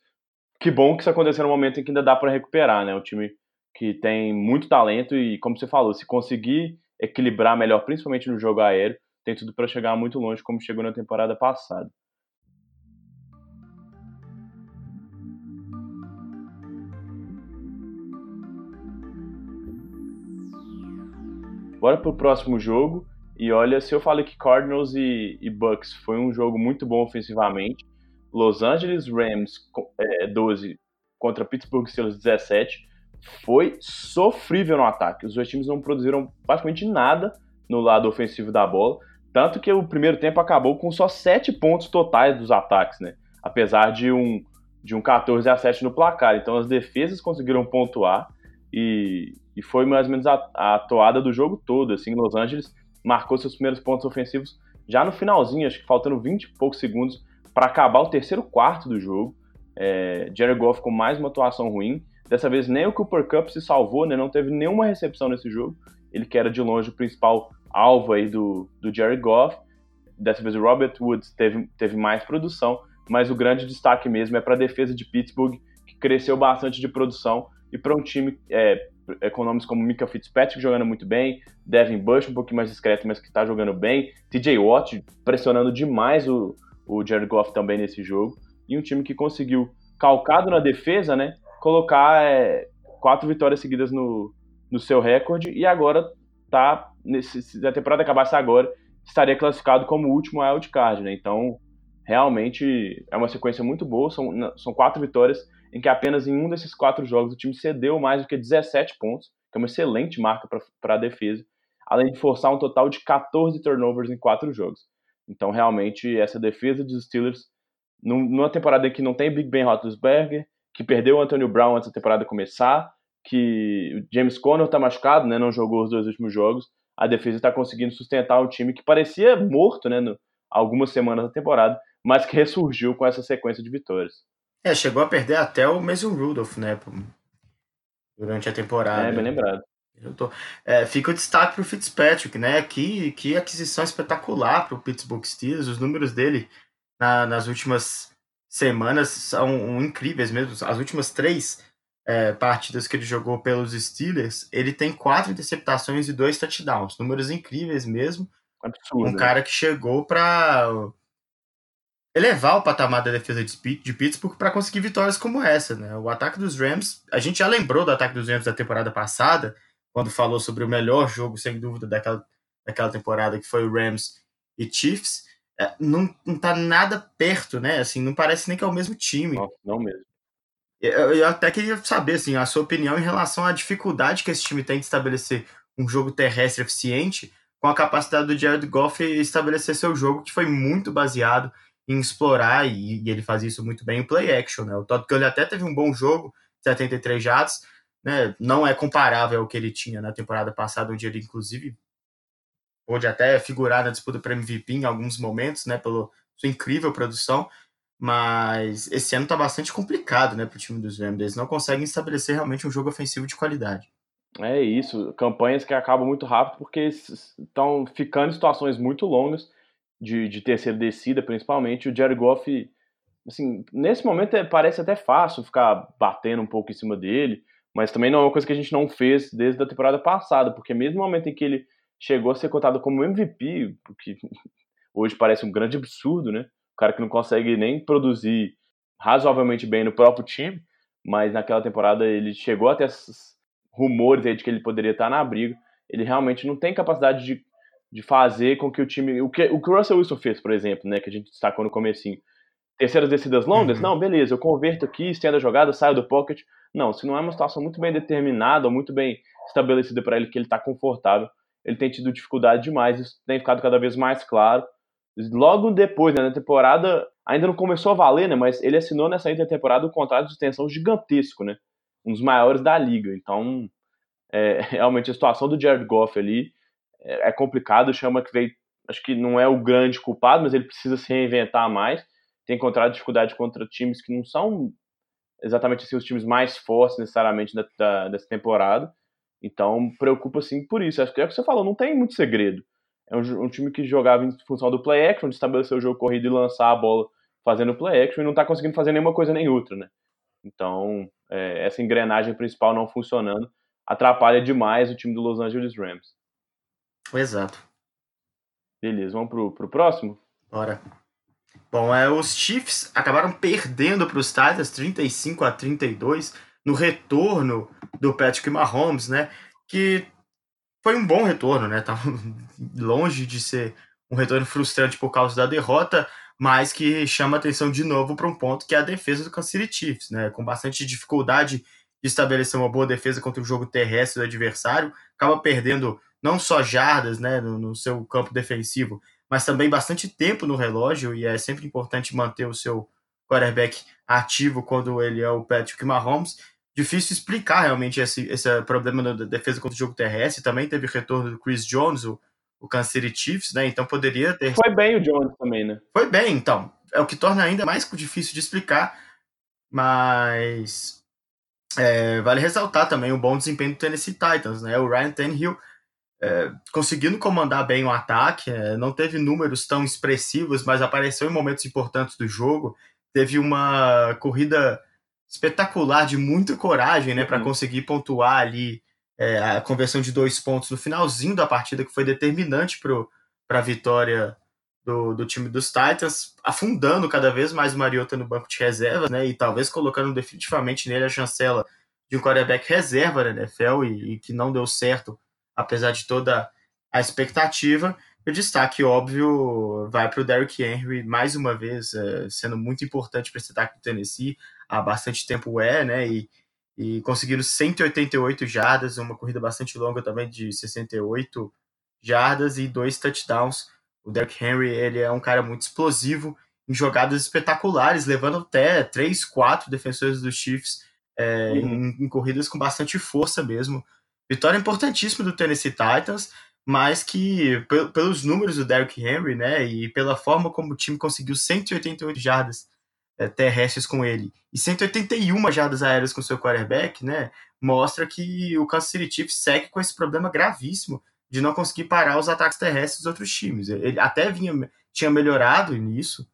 Que bom que isso aconteceu no momento em que ainda dá para recuperar, né? O time que tem muito talento e, como você falou, se conseguir equilibrar melhor, principalmente no jogo aéreo, tem tudo para chegar muito longe, como chegou na temporada passada. Bora pro próximo jogo. E olha, se eu falei que Cardinals e, e Bucks foi um jogo muito bom ofensivamente, Los Angeles Rams é, 12 contra Pittsburgh Steelers 17 foi sofrível no ataque. Os dois times não produziram praticamente nada no lado ofensivo da bola, tanto que o primeiro tempo acabou com só 7 pontos totais dos ataques, né? Apesar de um de um 14 a 7 no placar. Então as defesas conseguiram pontuar e, e foi mais ou menos a, a toada do jogo todo. Assim, Los Angeles marcou seus primeiros pontos ofensivos já no finalzinho, acho que faltando 20 e poucos segundos para acabar o terceiro quarto do jogo. É, Jerry Goff com mais uma atuação ruim. Dessa vez nem o Cooper Cup se salvou, né? Não teve nenhuma recepção nesse jogo. Ele que era de longe o principal alvo aí do, do Jerry Goff. Dessa vez o Robert Woods teve, teve mais produção, mas o grande destaque mesmo é para a defesa de Pittsburgh, que cresceu bastante de produção, e para um time é, nomes como Mika Fitzpatrick jogando muito bem, Devin Bush um pouquinho mais discreto, mas que está jogando bem, TJ Watt pressionando demais o, o Jared Goff também nesse jogo, e um time que conseguiu, calcado na defesa, né, colocar é, quatro vitórias seguidas no, no seu recorde, e agora tá, nesse, se a temporada acabasse agora, estaria classificado como o último wildcard, né, então realmente é uma sequência muito boa, são, são quatro vitórias, em que apenas em um desses quatro jogos o time cedeu mais do que 17 pontos, que é uma excelente marca para a defesa, além de forçar um total de 14 turnovers em quatro jogos. Então, realmente, essa defesa dos Steelers, numa temporada em que não tem Big Ben Roethlisberger, que perdeu o Antonio Brown antes da temporada começar, que o James Conner está machucado, né, não jogou os dois últimos jogos, a defesa está conseguindo sustentar um time que parecia morto né, no, algumas semanas da temporada, mas que ressurgiu com essa sequência de vitórias. É, chegou a perder até o Mason Rudolph, né? Durante a temporada. É, bem lembrado. Tô... É, fica o destaque para o Fitzpatrick, né? Que, que aquisição espetacular para o Pittsburgh Steelers. Os números dele na, nas últimas semanas são incríveis mesmo. As últimas três é, partidas que ele jogou pelos Steelers, ele tem quatro interceptações e dois touchdowns. Números incríveis mesmo. Absurdo. Um cara que chegou para elevar o patamar da defesa de Pittsburgh para conseguir vitórias como essa, né? O ataque dos Rams, a gente já lembrou do ataque dos Rams da temporada passada, quando falou sobre o melhor jogo, sem dúvida, daquela, daquela temporada, que foi o Rams e Chiefs. É, não, não tá nada perto, né? Assim, não parece nem que é o mesmo time. Não, não mesmo. Eu, eu até queria saber, assim, a sua opinião em relação à dificuldade que esse time tem de estabelecer um jogo terrestre eficiente com a capacidade do Jared Goff estabelecer seu jogo, que foi muito baseado em explorar, e, e ele faz isso muito bem, o play action. Né? O Todd Gurley até teve um bom jogo, 73 jatos, né? não é comparável ao que ele tinha na temporada passada, onde ele, inclusive, pôde até figurar na disputa para MVP em alguns momentos, né, pela sua incrível produção, mas esse ano está bastante complicado, né, para o time dos Rams. Eles não conseguem estabelecer realmente um jogo ofensivo de qualidade. É isso, campanhas que acabam muito rápido porque estão ficando em situações muito longas de, de terceira descida, principalmente, o Jared Goff, assim, nesse momento é, parece até fácil ficar batendo um pouco em cima dele, mas também não é uma coisa que a gente não fez desde a temporada passada, porque mesmo no momento em que ele chegou a ser cotado como MVP, o que <laughs> hoje parece um grande absurdo, né? O cara que não consegue nem produzir razoavelmente bem no próprio time, mas naquela temporada ele chegou até esses rumores aí de que ele poderia estar na briga. Ele realmente não tem capacidade de de fazer com que o time. O que o, que o Russell Wilson fez, por exemplo, né? Que a gente destacou no comecinho. Terceiras descidas longas? Uhum. Não, beleza, eu converto aqui, estendo a jogada, saio do pocket. Não, se não é uma situação muito bem determinada, ou muito bem estabelecida para ele, que ele está confortável, ele tem tido dificuldade demais, isso tem ficado cada vez mais claro. Logo depois, né, na temporada, ainda não começou a valer, né? Mas ele assinou nessa intertemporada um contrato de extensão gigantesco, né? Um dos maiores da liga. Então, É, <laughs> realmente a situação do Jared Goff ali é, é complicado. Chama que veio, acho que não é o grande culpado, mas ele precisa se reinventar mais. Tem encontrado dificuldade contra times que não são exatamente assim, os times mais fortes necessariamente da, da, dessa temporada. Então preocupa sim por isso. Acho que é o que você falou, não tem muito segredo. É um, um time que jogava em função do play action, de estabelecer o jogo corrido e lançar a bola fazendo play action e não está conseguindo fazer nenhuma coisa nem outra, né? Então, é, essa engrenagem principal não funcionando atrapalha demais o time do Los Angeles Rams. Exato. Beleza, vamos pro, pro próximo? Bora. Bom, é, os Chiefs acabaram perdendo para os Titans 35 a 32 no retorno do Patrick Mahomes, né? Que foi um bom retorno, né? <laughs> Tava longe de ser um retorno frustrante por causa da derrota, mas que chama atenção de novo para um ponto que é a defesa do Kansas City Chiefs, né? Com bastante dificuldade de estabelecer uma boa defesa contra o jogo terrestre do adversário, acaba perdendo não só jardas, né, no, no seu campo defensivo, mas também bastante tempo no relógio e é sempre importante manter o seu quarterback ativo quando ele é o Patrick Mahomes. Difícil explicar realmente esse, esse problema da defesa contra o jogo terrestre. Também teve retorno do Chris Jones, o, o Kansas City Chiefs, né? Então poderia ter. Foi bem o Jones também, né? Foi bem, então. É o que torna ainda mais difícil de explicar. Mas é, vale ressaltar também o bom desempenho do Tennessee Titans, né? O Ryan Tannehill é, conseguindo comandar bem o ataque, é, não teve números tão expressivos, mas apareceu em momentos importantes do jogo. Teve uma corrida espetacular de muita coragem, né, para uhum. conseguir pontuar ali é, a conversão de dois pontos no finalzinho da partida, que foi determinante para a vitória do, do, time dos Titans, afundando cada vez mais o Mariota no banco de reservas, né, e talvez colocando definitivamente nele a chancela de um quarterback reserva na NFL e, e que não deu certo apesar de toda a expectativa. O destaque óbvio vai para o Derrick Henry, mais uma vez, é, sendo muito importante para esse ataque do Tennessee. Há bastante tempo é, né? E, e conseguiram 188 jardas, uma corrida bastante longa também de 68 jardas e dois touchdowns. O Derrick Henry ele é um cara muito explosivo em jogadas espetaculares, levando até 3, 4 defensores dos Chiefs é, uhum. em, em corridas com bastante força mesmo. Vitória importantíssima do Tennessee Titans, mas que pelos números do Derrick Henry, né, e pela forma como o time conseguiu 188 jardas é, terrestres com ele e 181 jardas aéreas com seu quarterback, né, mostra que o Kansas City Chiefs segue com esse problema gravíssimo de não conseguir parar os ataques terrestres dos outros times. Ele até vinha tinha melhorado nisso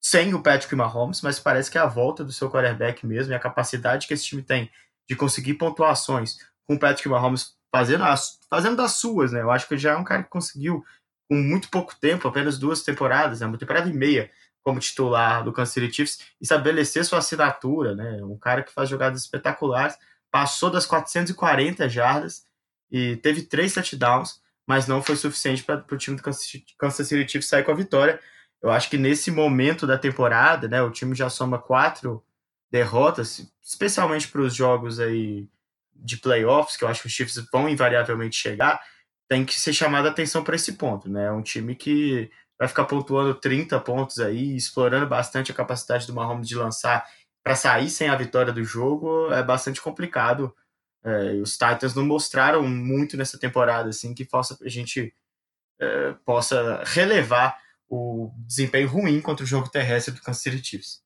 sem o Patrick Mahomes, mas parece que é a volta do seu quarterback mesmo e a capacidade que esse time tem de conseguir pontuações com o Patrick Mahomes fazendo, as, fazendo das suas, né? Eu acho que já é um cara que conseguiu, com muito pouco tempo, apenas duas temporadas, né? uma temporada e meia como titular do Kansas City Chiefs, estabelecer sua assinatura, né? Um cara que faz jogadas espetaculares, passou das 440 jardas e teve três touchdowns, mas não foi suficiente para o time do Kansas City Chiefs sair com a vitória. Eu acho que nesse momento da temporada, né, o time já soma quatro derrotas, especialmente para os jogos aí de playoffs, que eu acho que os Chiefs vão invariavelmente chegar, tem que ser chamada atenção para esse ponto, né? É um time que vai ficar pontuando 30 pontos aí, explorando bastante a capacidade do Mahomes de lançar para sair sem a vitória do jogo, é bastante complicado. É, os Titans não mostraram muito nessa temporada, assim, que possa, a gente é, possa relevar o desempenho ruim contra o jogo terrestre do Kansas City Chiefs.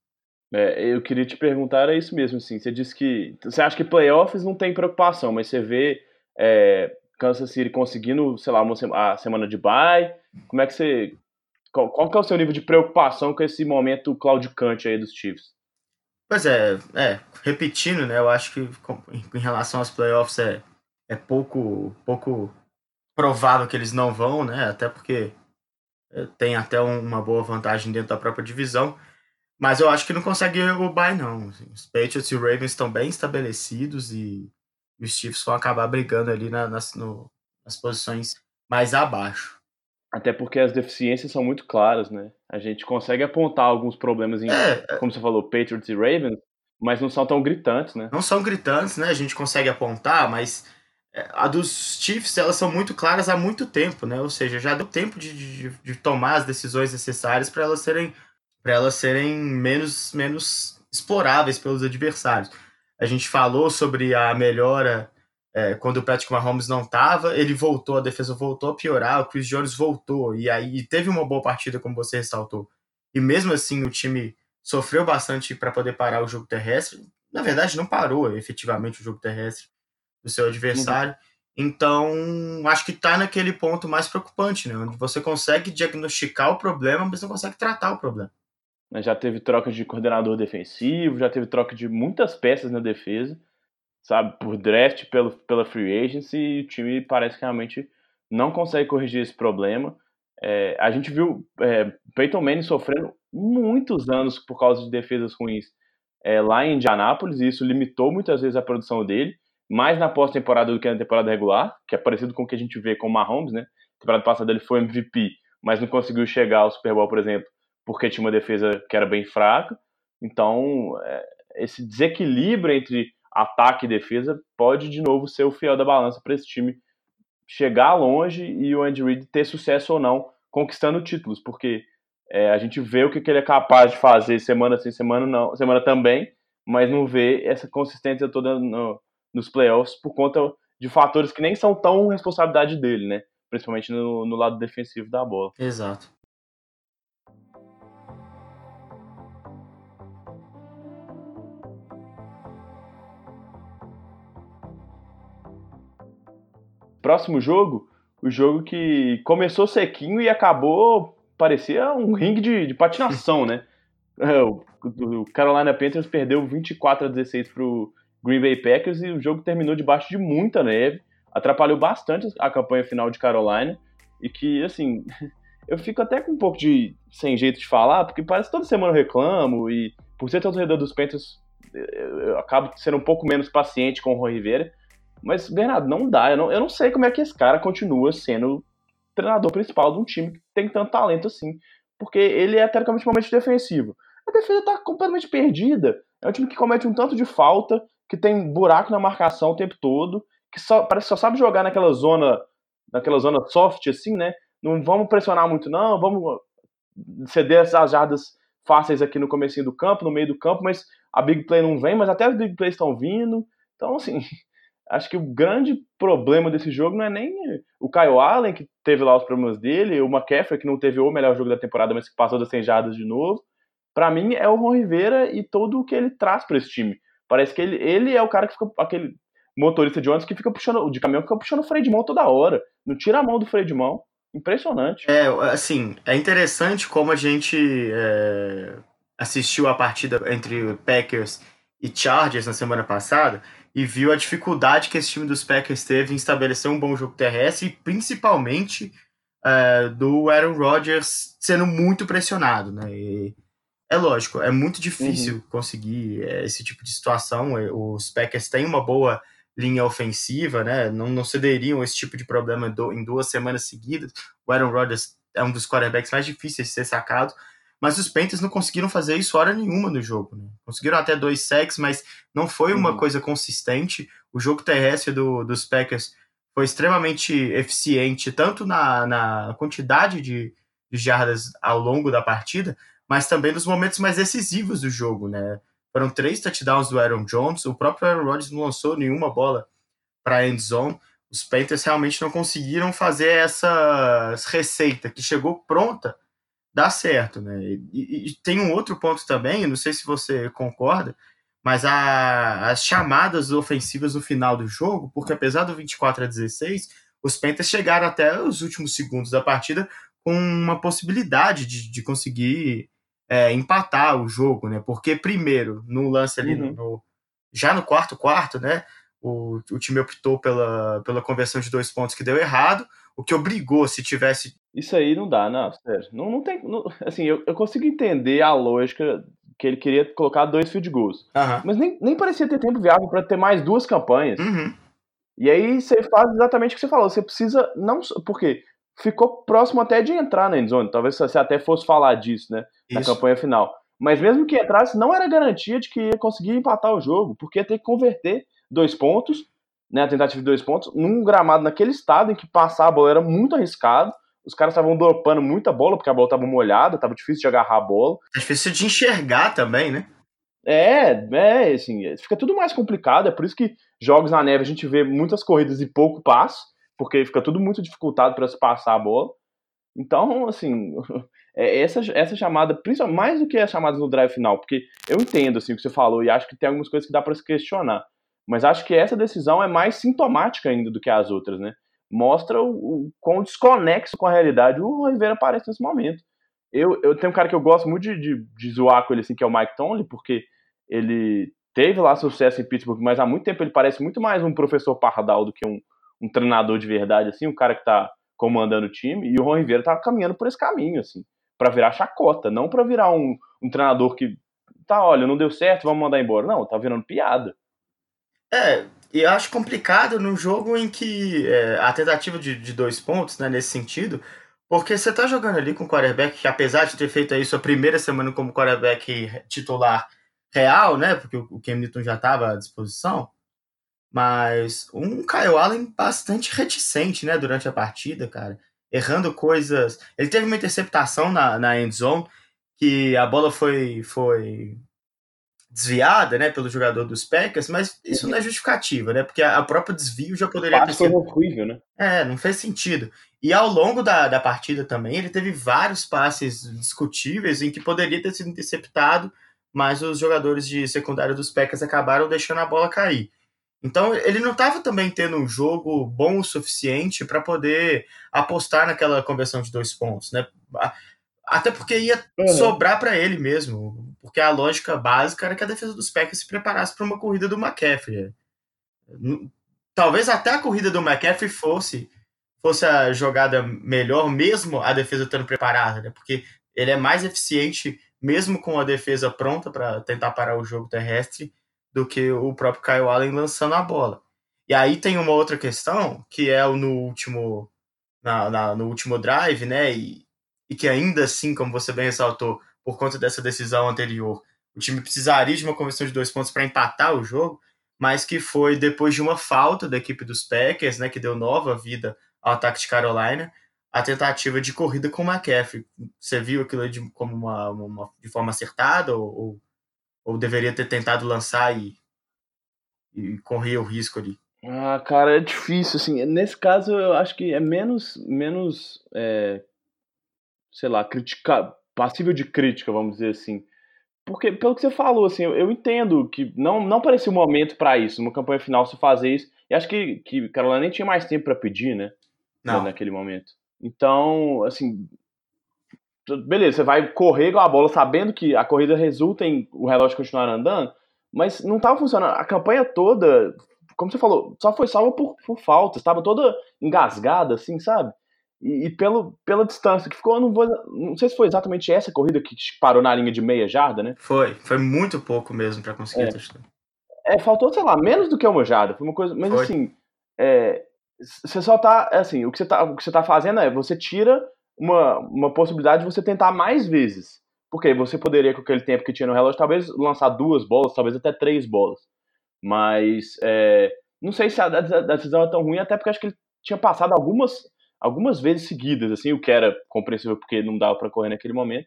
É, eu queria te perguntar, é isso mesmo, assim, você disse que, você acha que playoffs não tem preocupação, mas você vê é, Kansas City conseguindo, sei lá, uma a semana de bye, como é que você, qual, qual que é o seu nível de preocupação com esse momento claudicante aí dos Chiefs? Pois é, é, repetindo, né, eu acho que em relação aos playoffs é, é pouco, pouco provável que eles não vão, né, até porque é, tem até uma boa vantagem dentro da própria divisão, mas eu acho que não consegue o bye, não. Assim. Os Patriots e o Ravens estão bem estabelecidos e os Chiefs vão acabar brigando ali na, nas, no, nas posições mais abaixo. Até porque as deficiências são muito claras, né? A gente consegue apontar alguns problemas em, é, é. como você falou, Patriots e Ravens, mas não são tão gritantes, né? Não são gritantes, né? A gente consegue apontar, mas é, a dos Chiefs, elas são muito claras há muito tempo, né? Ou seja, já deu tempo de, de, de tomar as decisões necessárias para elas serem para elas serem menos, menos exploráveis pelos adversários. A gente falou sobre a melhora é, quando o Patrick Mahomes não estava, ele voltou, a defesa voltou a piorar, o Chris Jones voltou, e aí teve uma boa partida, como você ressaltou. E mesmo assim o time sofreu bastante para poder parar o jogo terrestre. Na verdade, não parou efetivamente o jogo terrestre do seu adversário. Então, acho que está naquele ponto mais preocupante, né? Onde você consegue diagnosticar o problema, mas não consegue tratar o problema. Já teve troca de coordenador defensivo, já teve troca de muitas peças na defesa sabe, por draft, pelo, pela free agency, e o time parece que realmente não consegue corrigir esse problema. É, a gente viu é, Peyton Manning sofrendo muitos anos por causa de defesas ruins é, lá em Indianápolis, e isso limitou muitas vezes a produção dele, mais na pós-temporada do que na temporada regular, que é parecido com o que a gente vê com o Mahomes, né? Temporada passada ele foi MVP, mas não conseguiu chegar ao Super Bowl, por exemplo, porque tinha uma defesa que era bem fraca. Então, é, esse desequilíbrio entre ataque e defesa, pode de novo ser o fiel da balança para esse time chegar longe e o Andy Reid ter sucesso ou não conquistando títulos, porque é, a gente vê o que, que, ele é capaz de fazer semana sim, semana não, semana também, mas não vê essa consistência toda no, nos playoffs por conta de fatores que nem são tão responsabilidade dele, né? Principalmente no, no lado defensivo da bola. Exato. Próximo jogo, o jogo que começou sequinho e acabou, parecia um ringue de, de patinação, né? <laughs> É, o, o Carolina Panthers perdeu 24 a 16 pro Green Bay Packers e o jogo terminou debaixo de muita neve, atrapalhou bastante a campanha final de Carolina e que, assim, <laughs> eu fico até com um pouco de sem jeito de falar, porque parece que toda semana eu reclamo e por ser torcedor dos Panthers eu acabo sendo um pouco menos paciente com o Ron Rivera, mas, Bernardo, não dá. Eu não, eu não sei como é que esse cara continua sendo treinador principal de um time que tem tanto talento assim. Porque ele é teoricamente momento defensivo. A defesa tá completamente perdida. É um time que comete um tanto de falta, que tem buraco na marcação o tempo todo, que só, parece que só sabe jogar naquela zona, naquela zona soft, assim, né? Não vamos pressionar muito, não, vamos ceder as jardas fáceis aqui no começo do campo, no meio do campo, mas a big play não vem, mas até as big plays estão vindo. Então, assim, acho que o grande problema desse jogo não é nem o Kyle Allen, que teve lá os problemas dele, o McCaffrey, que não teve o melhor jogo da temporada, mas que passou das 100 jardas de novo. Para mim, é o Ron Rivera e todo o que ele traz para esse time. Parece que ele, ele é o cara que fica aquele motorista de ônibus que fica puxando, de caminhão que fica puxando o freio de mão toda hora. Não tira a mão do freio de mão. Impressionante. É, assim, é interessante como a gente é, assistiu a partida entre Packers e Chargers na semana passada e viu a dificuldade que esse time dos Packers teve em estabelecer um bom jogo terrestre e principalmente é, do Aaron Rodgers sendo muito pressionado, né? E é lógico, é muito difícil uhum. conseguir é, esse tipo de situação. É, os Packers têm uma boa linha ofensiva, né? Não, não cederiam esse tipo de problema em duas semanas seguidas. O Aaron Rodgers é um dos quarterbacks mais difíceis de ser sacado. Mas os Panthers não conseguiram fazer isso hora nenhuma no jogo. Né? Conseguiram até dois sacks, mas não foi uma uhum. coisa consistente. O jogo terrestre do, dos Packers foi extremamente eficiente, tanto na, na quantidade de, de jardas ao longo da partida, mas também nos momentos mais decisivos do jogo. Né? Foram três touchdowns do Aaron Jones, o próprio Aaron Rodgers não lançou nenhuma bola para a end zone. Os Panthers realmente não conseguiram fazer essa receita que chegou pronta dá certo, né? E, e, tem um outro ponto também, não sei se você concorda, mas a, as chamadas ofensivas no final do jogo, porque apesar do 24 a 16, os Panthers chegaram até os últimos segundos da partida com uma possibilidade de, de conseguir é, empatar o jogo, né? Porque primeiro, no lance ali, uhum. no, já no quarto quarto, né? O, o time optou pela, pela conversão de dois pontos que deu errado, o que obrigou, se tivesse isso aí não dá, não, sério. Não, não tem. Não, assim, eu, eu consigo entender a lógica que ele queria colocar dois field goals. Uhum. Mas nem, nem parecia ter tempo viável para ter mais duas campanhas. Uhum. E aí você faz exatamente o que você falou. Você precisa. não Porque ficou próximo até de entrar na endzone. Talvez você até fosse falar disso, né? Na Isso. campanha final. Mas mesmo que entrasse, não era garantia de que ia conseguir empatar o jogo, porque ia ter que converter dois pontos, né? A tentativa de dois pontos, num gramado naquele estado em que passar a bola era muito arriscado os caras estavam dropando muita bola, porque a bola estava molhada, estava difícil de agarrar a bola. É difícil de enxergar também, né? É, é, assim, fica tudo mais complicado, é por isso que jogos na neve a gente vê muitas corridas e pouco passo, porque fica tudo muito dificultado para se passar a bola. Então, assim, <laughs> é, essa, essa chamada, principalmente mais do que as chamadas no drive final, porque eu entendo assim, o que você falou e acho que tem algumas coisas que dá para se questionar. Mas acho que essa decisão é mais sintomática ainda do que as outras, né? Mostra o, o quão desconexo com a realidade o Rivera parece nesse momento. Eu, eu tenho um cara que eu gosto muito de, de, de zoar com ele, assim, que é o Mike Tomlin, porque ele teve lá sucesso em Pittsburgh, mas há muito tempo ele parece muito mais um professor pardal do que um, um treinador de verdade, assim, um cara que tá comandando o time, e o Ron Rivera tá caminhando por esse caminho, assim, para virar chacota, não para virar um, um treinador que, tá, olha, não deu certo, vamos mandar embora. Não, tá virando piada. É, e eu acho complicado num jogo em que é, a tentativa de, de, dois pontos, né, nesse sentido, porque você tá jogando ali com o quarterback que, apesar de ter feito aí sua primeira semana como quarterback titular real, né, porque o Cam Newton já estava à disposição, mas um Kyle Allen bastante reticente, né, durante a partida, cara. Errando coisas. Ele teve uma interceptação na, na end zone, que a bola foi, foi desviada, né, pelo jogador dos Packers, mas isso não é justificativa, né, porque a, própria desvio já poderia ter sido... horrível, né? É, não fez sentido. E ao longo da, da partida também, ele teve vários passes discutíveis em que poderia ter sido interceptado, mas os jogadores de secundária dos Packers acabaram deixando a bola cair. Então ele não estava também tendo um jogo bom o suficiente para poder apostar naquela conversão de dois pontos, né? Até porque ia uhum. sobrar para ele mesmo, porque a lógica básica era que a defesa dos Packers se preparasse para uma corrida do McCaffrey. Talvez até a corrida do McCaffrey fosse fosse a jogada melhor, mesmo a defesa estando preparada, né? Porque ele é mais eficiente mesmo com a defesa pronta para tentar parar o jogo terrestre do que o próprio Kyle Allen lançando a bola. E aí tem uma outra questão, que é no último, na, na, no último drive, né? E, e que ainda assim, como você bem ressaltou, por conta dessa decisão anterior, o time precisaria de uma conversão de dois pontos para empatar o jogo, mas que foi depois de uma falta da equipe dos Packers, né? Que deu nova vida ao ataque de Carolina, a tentativa de corrida com o McCaffrey. Você viu aquilo de, como uma, uma, de forma acertada ou, ou ou deveria ter tentado lançar e, e correr o risco ali? Ah, cara, é difícil, assim, nesse caso eu acho que é menos, menos, é, sei lá, criticar, passível de crítica, vamos dizer assim, porque pelo que você falou, assim, eu, eu entendo que não, não parecia o momento para isso, numa campanha final se fazer isso, e acho que, que Carolina nem tinha mais tempo para pedir, né, não. naquele momento. Então, assim, beleza, você vai correr com a bola sabendo que a corrida resulta em o relógio continuar andando, mas não estava funcionando. A campanha toda, como você falou, só foi salva por, por faltas, estava toda engasgada, assim, sabe? E, e, pelo, pela distância que ficou, não, vou, não sei se foi exatamente essa corrida que parou na linha de meia jarda, né? Foi, foi muito pouco mesmo para conseguir é. é, faltou, sei lá, menos do que uma jarda, foi uma coisa, mas foi. assim, é, você só tá, assim, o que você tá, o que você tá fazendo é, você tira uma, uma possibilidade de você tentar mais vezes. Porque você poderia, com aquele tempo que tinha no relógio, talvez lançar duas bolas, talvez até três bolas. Mas é, não sei se a, a, decisão é tão ruim, até porque acho que ele tinha passado algumas, algumas vezes seguidas, assim, o que era compreensível porque não dava para correr naquele momento.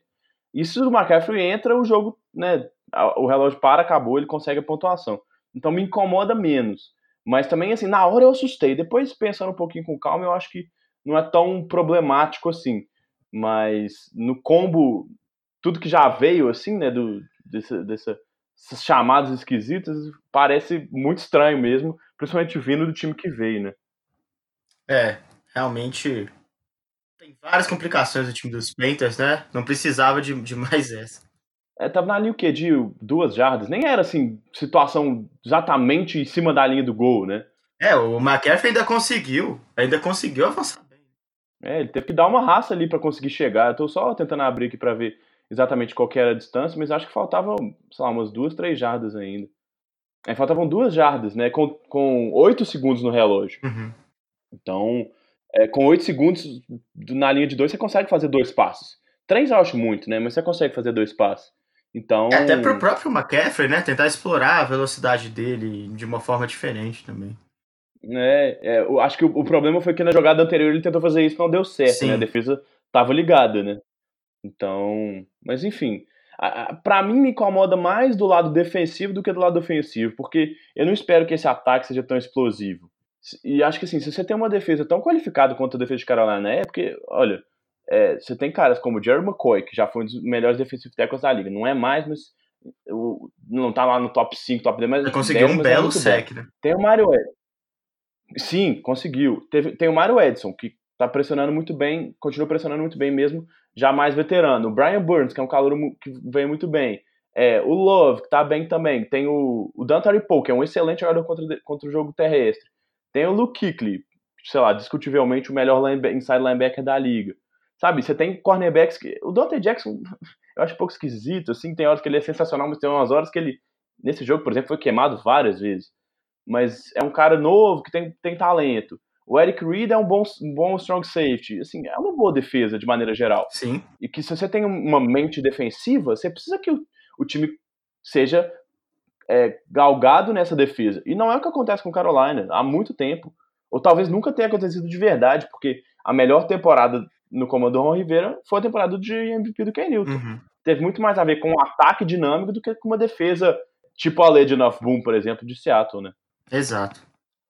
E se o McCaffrey entra, o jogo, né, o relógio para, acabou, ele consegue a pontuação. Então me incomoda menos. Mas também, assim, na hora eu assustei. Depois, pensando um pouquinho com calma, eu acho que não é tão problemático assim. Mas no combo, tudo que já veio, assim, né, do, desse, dessa, essas chamadas esquisitas, parece muito estranho mesmo, principalmente vindo do time que veio, né? É, realmente tem várias complicações do time dos Panthers, né? Não precisava de, de mais essa. É, tava na linha o quê? De duas jardas. Nem era, assim, situação exatamente em cima da linha do gol, né? É, o McCaffrey ainda conseguiu, ainda conseguiu avançar é, ele teve que dar uma raça ali para conseguir chegar. Eu tô só tentando abrir aqui para ver exatamente qual era a distância, mas acho que faltavam, sei lá, umas duas, três jardas ainda. É, faltavam duas jardas, né? Com, com oito segundos no relógio. Uhum. Então, é, com oito segundos na linha de dois, você consegue fazer dois passos. Três eu acho muito, né? Mas você consegue fazer dois passos. Então. É, até pro próprio McCaffrey, né? Tentar explorar a velocidade dele de uma forma diferente também. É, é, eu acho que o, o, problema foi que na jogada anterior ele tentou fazer isso e não deu certo, Sim. né? A defesa tava ligada, né? Então, mas enfim. Para mim, me incomoda mais do lado defensivo do que do lado ofensivo, porque eu não espero que esse ataque seja tão explosivo. E acho que assim, se você tem uma defesa tão qualificada quanto a defesa de Carolina é, porque, olha, é, você tem caras como o Jerry McCoy, que já foi um dos melhores defensivos tackles da liga. Não é mais, mas o, não tá lá no top 5, top 10, mas. Conseguiu um é belo sec, né? Tem o Mario Edson. Sim, conseguiu. Teve, tem o Mario Edson, que tá pressionando muito bem, continua pressionando muito bem mesmo, já mais veterano. O Brian Burns, que é um calor que vem muito bem. É, o Love, que tá bem também. Tem o, o Dante Poe, que é um excelente jogador contra, contra o jogo terrestre. Tem o Luke Kuechly, sei lá, discutivelmente o melhor inside linebacker da liga. Sabe, você tem cornerbacks que. O Dante Jackson, <laughs> eu acho um pouco esquisito, assim, tem horas que ele é sensacional, mas tem umas horas que ele. Nesse jogo, por exemplo, foi queimado várias vezes. Mas é um cara novo que tem, tem talento. O Eric Reed é um bom, um bom strong safety. Assim, é uma boa defesa de maneira geral. Sim. E que se você tem uma mente defensiva, você precisa que o, o time seja é, galgado nessa defesa. E não é o que acontece com Carolina há muito tempo. Ou talvez nunca tenha acontecido de verdade, porque a melhor temporada no comando do Ron Rivera foi a temporada de MVP do Ken Newton. Uhum. Teve muito mais a ver com um ataque dinâmico do que com uma defesa tipo a Legend of Boom, por exemplo, de Seattle, né? Exato.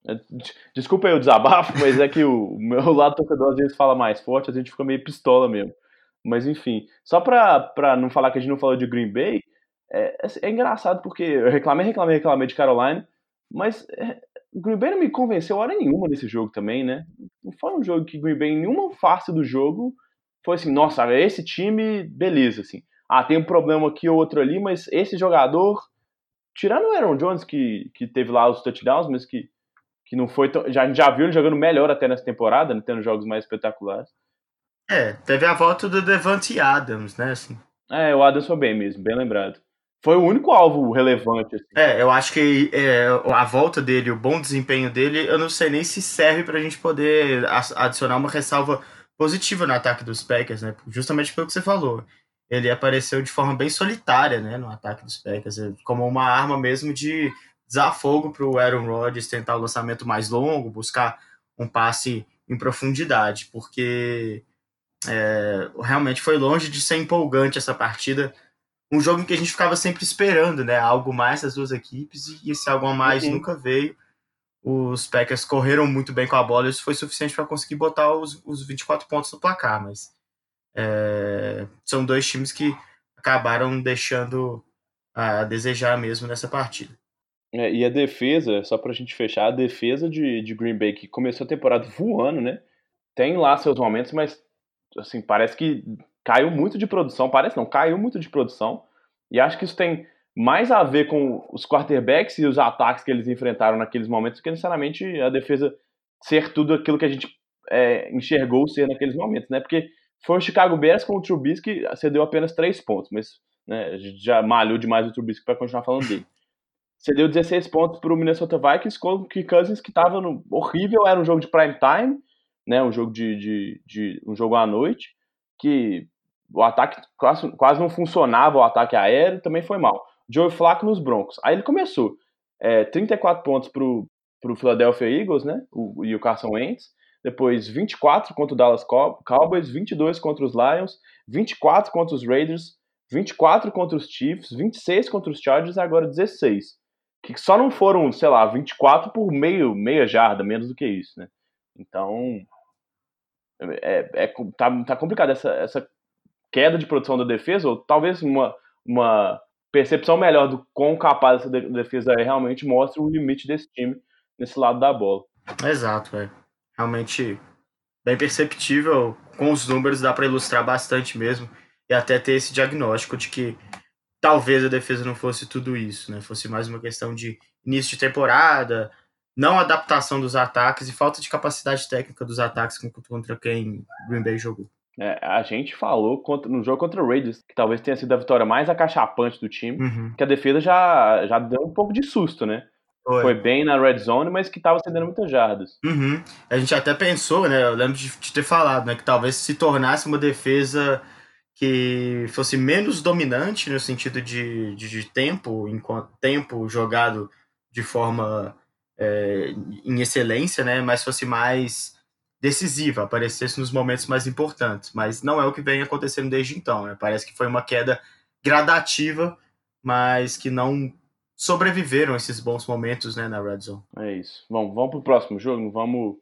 É, desculpa aí o desabafo, mas é que o meu <laughs> lado torcedor às vezes fala mais forte, a gente fica meio pistola mesmo. Mas enfim, só pra, pra não falar que a gente não falou de Green Bay, é, é, é engraçado porque eu reclamei, reclamei, reclamei de Carolina, mas é, Green Bay não me convenceu hora nenhuma nesse jogo também, né? Não foi um jogo que Green Bay, em nenhuma face do jogo, foi assim, nossa, esse time, beleza, assim. Ah, tem um problema aqui ou outro ali, mas esse jogador, tirando o Aaron Jones, que, que teve lá os touchdowns, mas que, que não foi tão, já, já viu ele jogando melhor até nessa temporada, né, tendo jogos mais espetaculares. É, teve a volta do Devante Adams, né, assim. É, o Adams foi bem mesmo, bem lembrado. Foi o único alvo relevante. Assim. É, eu acho que é, a volta dele, o bom desempenho dele, eu não sei nem se serve pra gente poder adicionar uma ressalva positiva no ataque dos Packers, né? Justamente pelo que você falou. Ele apareceu de forma bem solitária, né, no ataque dos Packers, é, como uma arma mesmo de desafogo para o Aaron Rodgers tentar o lançamento mais longo, buscar um passe em profundidade, porque é, realmente foi longe de ser empolgante essa partida. Um jogo em que a gente ficava sempre esperando, né? Algo mais das duas equipes, e esse algo a mais uhum. nunca veio. Os Packers correram muito bem com a bola, isso foi suficiente para conseguir botar os, os 24 pontos no placar, mas é, são dois times que acabaram deixando a desejar mesmo nessa partida. É, e a defesa, só para a gente fechar, a defesa de, de Green Bay, que começou a temporada voando, né? Tem lá seus momentos, mas assim, parece que caiu muito de produção. Parece não, caiu muito de produção. E acho que isso tem mais a ver com os quarterbacks e os ataques que eles enfrentaram naqueles momentos do que necessariamente a defesa ser tudo aquilo que a gente é, enxergou ser naqueles momentos, né? Porque foi o Chicago Bears com o Trubisky, cedeu apenas três pontos, mas né, já malhou demais o Trubisky para continuar falando dele. Cedeu 16 pontos para o Minnesota Vikings com o Kirk Cousins, que estava horrível, era um jogo de prime time, né, um jogo de, de, de, um jogo à noite, que o ataque quase, quase não funcionava, o ataque aéreo também foi mal. Joe Flacco nos Broncos. Aí ele começou é, 34 pontos para o Philadelphia Eagles, né, o, e o Carson Wentz, depois 24 contra o Dallas Cowboys, 22 contra os Lions, 24 contra os Raiders, 24 contra os Chiefs, 26 contra os Chargers e agora 16 que só não foram, sei lá, 24 por meio, meia jarda, menos do que isso, né? Então, é, é, tá, tá complicado essa, essa queda de produção da defesa, ou talvez uma, uma percepção melhor do quão capaz essa defesa é, realmente mostra o limite desse time nesse lado da bola. Exato, é. Realmente bem perceptível, com os números dá para ilustrar bastante mesmo, e até ter esse diagnóstico de que talvez a defesa não fosse tudo isso, né? Fosse mais uma questão de início de temporada, não adaptação dos ataques e falta de capacidade técnica dos ataques contra quem Green Bay jogou. É, a gente falou contra, no jogo contra o Raiders, que talvez tenha sido a vitória mais acachapante do time, uhum. que a defesa já, já deu um pouco de susto, né? Foi. Foi bem na red zone, mas que estava cedendo muitas jardas. Uhum. A gente até pensou, né? Eu lembro de, de ter falado, né? Que talvez se tornasse uma defesa que fosse menos dominante no sentido de, de, de tempo, enquanto tempo jogado de forma é, em excelência, né? Mas fosse mais decisiva, aparecesse nos momentos mais importantes. Mas não é o que vem acontecendo desde então. Né? Parece que foi uma queda gradativa, mas que não sobreviveram esses bons momentos né, na Red Zone. É isso. Bom, vamos pro próximo jogo, não vamos,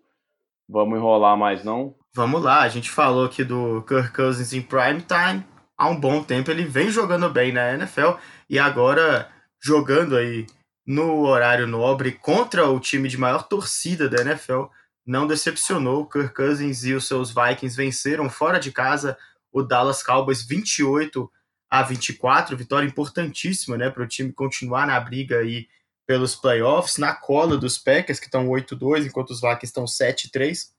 vamos enrolar mais não. Vamos lá, a gente falou aqui do Kirk Cousins em prime time. Há um bom tempo ele vem jogando bem na NFL e agora jogando aí no horário nobre contra o time de maior torcida da NFL. Não decepcionou. Kirk Cousins e os seus Vikings venceram fora de casa o Dallas Cowboys 28 a 24, vitória importantíssima, né, para o time continuar na briga aí pelos playoffs, na cola dos Packers que estão 8-2, enquanto os Vikings estão 7-3.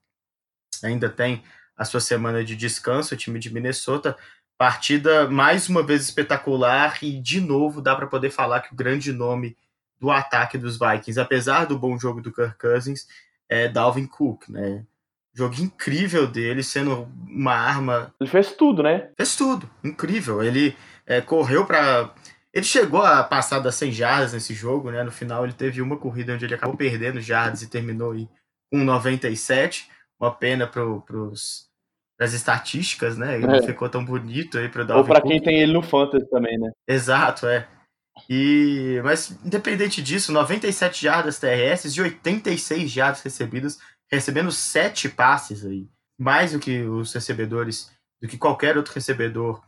Ainda tem a sua semana de descanso, o time de Minnesota. Partida mais uma vez espetacular e de novo dá para poder falar que o grande nome do ataque dos Vikings, apesar do bom jogo do Kirk Cousins, é Dalvin Cook, né? Jogo incrível dele, sendo uma arma. Ele fez tudo, né? Fez tudo, incrível. Ele é, correu para. Ele chegou a passar das 100 jardas nesse jogo, né? No final ele teve uma corrida onde ele acabou perdendo jardas e terminou aí com 97. Uma pena para pros, as estatísticas, né? Ele é. não ficou tão bonito aí para dar Ou para quem tem ele no Fantasy também, né? Exato, é. E, mas independente disso, 97 jardas terrestres e 86 jardas recebidas, recebendo sete passes aí, mais do que os recebedores, do que qualquer outro recebedor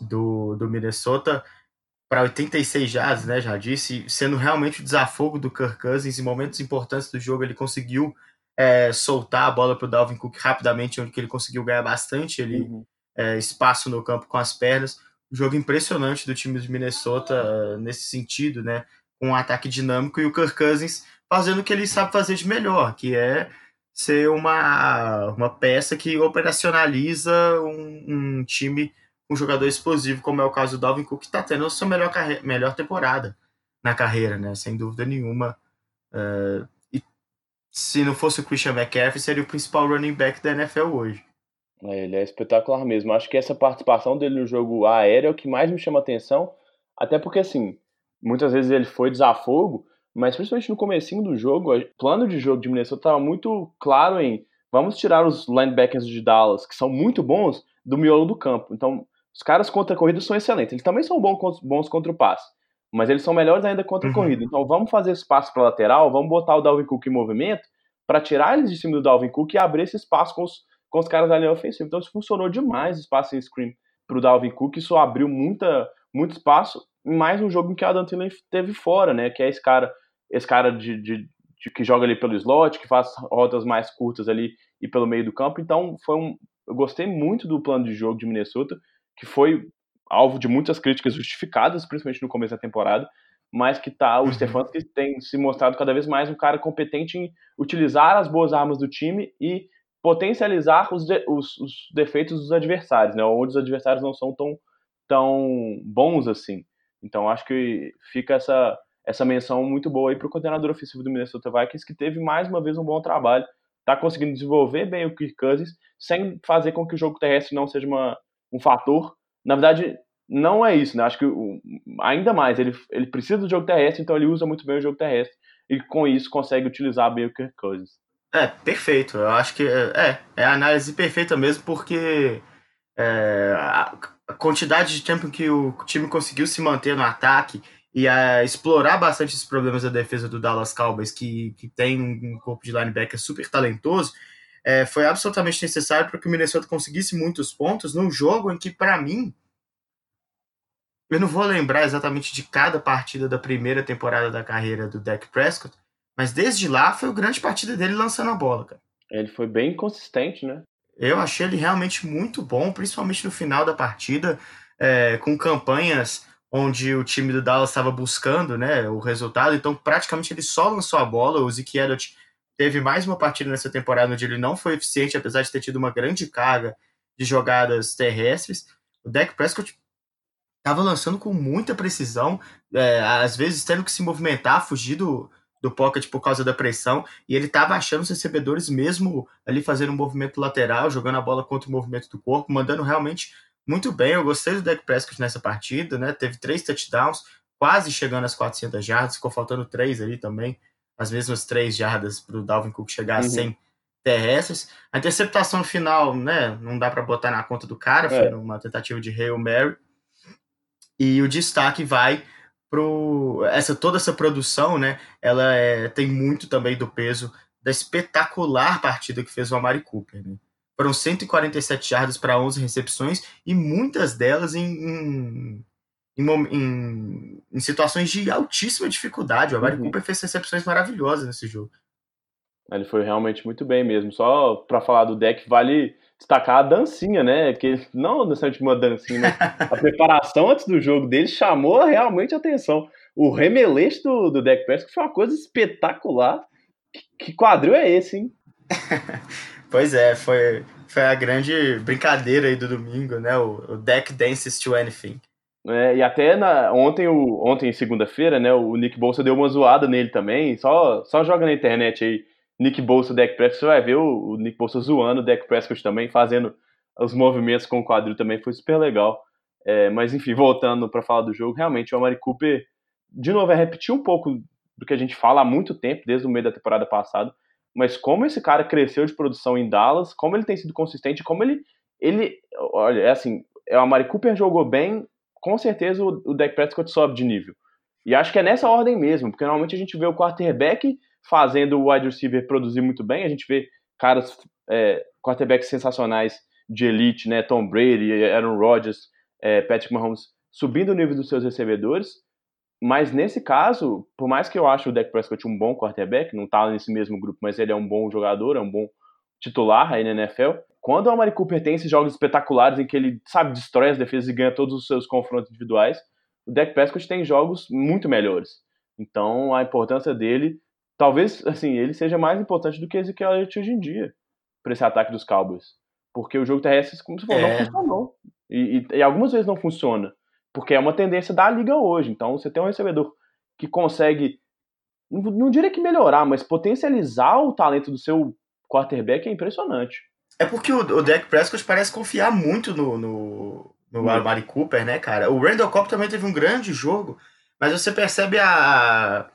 do, do Minnesota para 86 jardas, né, já disse, sendo realmente o desafogo do Kirk Cousins em momentos importantes do jogo, ele conseguiu é, soltar a bola para o Dalvin Cook rapidamente, onde ele conseguiu ganhar bastante ele, uhum. é, espaço no campo com as pernas. Jogo impressionante do time de Minnesota uh, nesse sentido, né? Com um ataque dinâmico e o Kirk Cousins fazendo o que ele sabe fazer de melhor, que é ser uma, uma peça que operacionaliza um, um time um jogador explosivo, como é o caso do Dalvin Cook, que está tendo a sua melhor, melhor temporada na carreira, né? Sem dúvida nenhuma. Uh, e se não fosse o Christian McCaffrey, seria o principal running back da NFL hoje. É, ele é espetacular mesmo. Acho que essa participação dele no jogo aéreo é o que mais me chama atenção, até porque, assim, muitas vezes ele foi desafogo, mas principalmente no comecinho do jogo, o plano de jogo de Minnesota estava muito claro em vamos tirar os linebackers de Dallas, que são muito bons, do miolo do campo. Então, os caras contra a corrida são excelentes. Eles também são bons, contra o passe, mas eles são melhores ainda contra a uhum. corrida. Então, vamos fazer espaço para lateral, vamos botar o Dalvin Cook em movimento para tirar eles de cima do Dalvin Cook e abrir esse espaço com os com os caras ali ofensivos. Então isso funcionou demais, espaço em screen para o Dalvin Cook, isso abriu muita, muito espaço mais um jogo em que a Adam Thielen teve fora, né, que é esse cara, esse cara de, de, de, que joga ali pelo slot, que faz rotas mais curtas ali e pelo meio do campo, então foi um, eu gostei muito do plano de jogo de Minnesota, que foi alvo de muitas críticas justificadas, principalmente no começo da temporada, mas que tá o uhum. Stefanski tem se mostrado cada vez mais um cara competente em utilizar as boas armas do time e potencializar os, de, os, os, defeitos dos adversários, né? Onde os adversários não são tão, tão bons assim. Então acho que fica essa, essa menção muito boa aí para o coordenador ofensivo do Minnesota Vikings, que teve mais uma vez um bom trabalho, está conseguindo desenvolver bem o Kirk Cousins, sem fazer com que o jogo terrestre não seja uma, um fator. Na verdade, não é isso, né? Acho que ainda mais, ele, ele precisa do jogo terrestre, então ele usa muito bem o jogo terrestre, e com isso consegue utilizar bem o Kirk Cousins. É, perfeito. Eu acho que é, é a análise perfeita mesmo, porque é, a quantidade de tempo que o time conseguiu se manter no ataque e explorar bastante os problemas da defesa do Dallas Cowboys, que, que tem um corpo de linebacker super talentoso, é, foi absolutamente necessário para que o Minnesota conseguisse muitos pontos num jogo em que, para mim, eu não vou lembrar exatamente de cada partida da primeira temporada da carreira do Dak Prescott, mas desde lá foi a grande partida dele lançando a bola, cara. Ele foi bem consistente, né? Eu achei ele realmente muito bom, principalmente no final da partida, é, com campanhas onde o time do Dallas estava buscando né, o resultado, então praticamente ele só lançou a bola. O Zeke Elliott teve mais uma partida nessa temporada onde ele não foi eficiente, apesar de ter tido uma grande carga de jogadas terrestres. O Dak Prescott estava lançando com muita precisão, é, às vezes tendo que se movimentar, fugir do, do pocket por causa da pressão, e ele estava achando os recebedores mesmo ali fazendo um movimento lateral, jogando a bola contra o movimento do corpo, mandando realmente muito bem. Eu gostei do Dak Prescott nessa partida, né? Teve três touchdowns, quase chegando às 400 jardas, ficou faltando três ali também, as mesmas três jardas para o Dalvin Cook chegar a uhum. 100 terrestres. A interceptação final, né? Não dá para botar na conta do cara, é. foi uma tentativa de Hail Mary. E o destaque vai pro essa toda essa produção, né? Ela é, tem muito também do peso da espetacular partida que fez o Amari Cooper, né? Foram 147 jardas para 11 recepções e muitas delas em, em, em, em situações de altíssima dificuldade. O Amari uhum. Cooper fez recepções maravilhosas nesse jogo. Ele foi realmente muito bem mesmo. Só para falar do deck, vale destacar a dancinha, né? Que não necessariamente uma dancinha, mas a <laughs> preparação antes do jogo dele chamou realmente a atenção. O remeleixo do, do deck press foi uma coisa espetacular. Que, que quadril é esse, hein? <laughs> pois é, foi, foi a grande brincadeira aí do domingo, né? O, o deck dances to anything. É, e até na, ontem, o, ontem segunda-feira, né? O Nick Bolsa deu uma zoada nele também. Só, só joga na internet aí Nick Bolsa, Deck Prescott, você vai ver o, o Nick Bolsa zoando o Deck Prescott também, fazendo os movimentos com o quadril também, foi super legal. É, mas enfim, voltando para falar do jogo, realmente o Amari Cooper, de novo, é repetir um pouco do que a gente fala há muito tempo, desde o meio da temporada passada, mas como esse cara cresceu de produção em Dallas, como ele tem sido consistente, como ele, ele olha, é assim, é, o Amari Cooper jogou bem, com certeza o, o Dak Prescott sobe de nível. E acho que é nessa ordem mesmo, porque normalmente a gente vê o quarterback fazendo o wide receiver produzir muito bem. A gente vê caras, é, quarterbacks sensacionais de elite, né? Tom Brady, Aaron Rodgers, é, Patrick Mahomes, subindo o nível dos seus recebedores. Mas nesse caso, por mais que eu ache o Dak Prescott um bom quarterback, não tá nesse mesmo grupo, mas ele é um bom jogador, é um bom titular aí na NFL. Quando o Amari Cooper tem esses jogos espetaculares em que ele, sabe, destrói as defesas e ganha todos os seus confrontos individuais, o Dak Prescott tem jogos muito melhores. Então, a importância dele talvez assim ele seja mais importante do que Ezekiel Elliott hoje em dia para esse ataque dos Cowboys, porque o jogo terrestre, como você falou, é. não funcionou e, e, e, algumas vezes não funciona, porque é uma tendência da liga hoje. Então você tem um recebedor que consegue, não, não diria que melhorar, mas potencializar o talento do seu quarterback é impressionante. É porque o, o Dak Prescott parece confiar muito no, no, no Amari Cooper, né, cara? O Randall Cobb também teve um grande jogo, mas você percebe a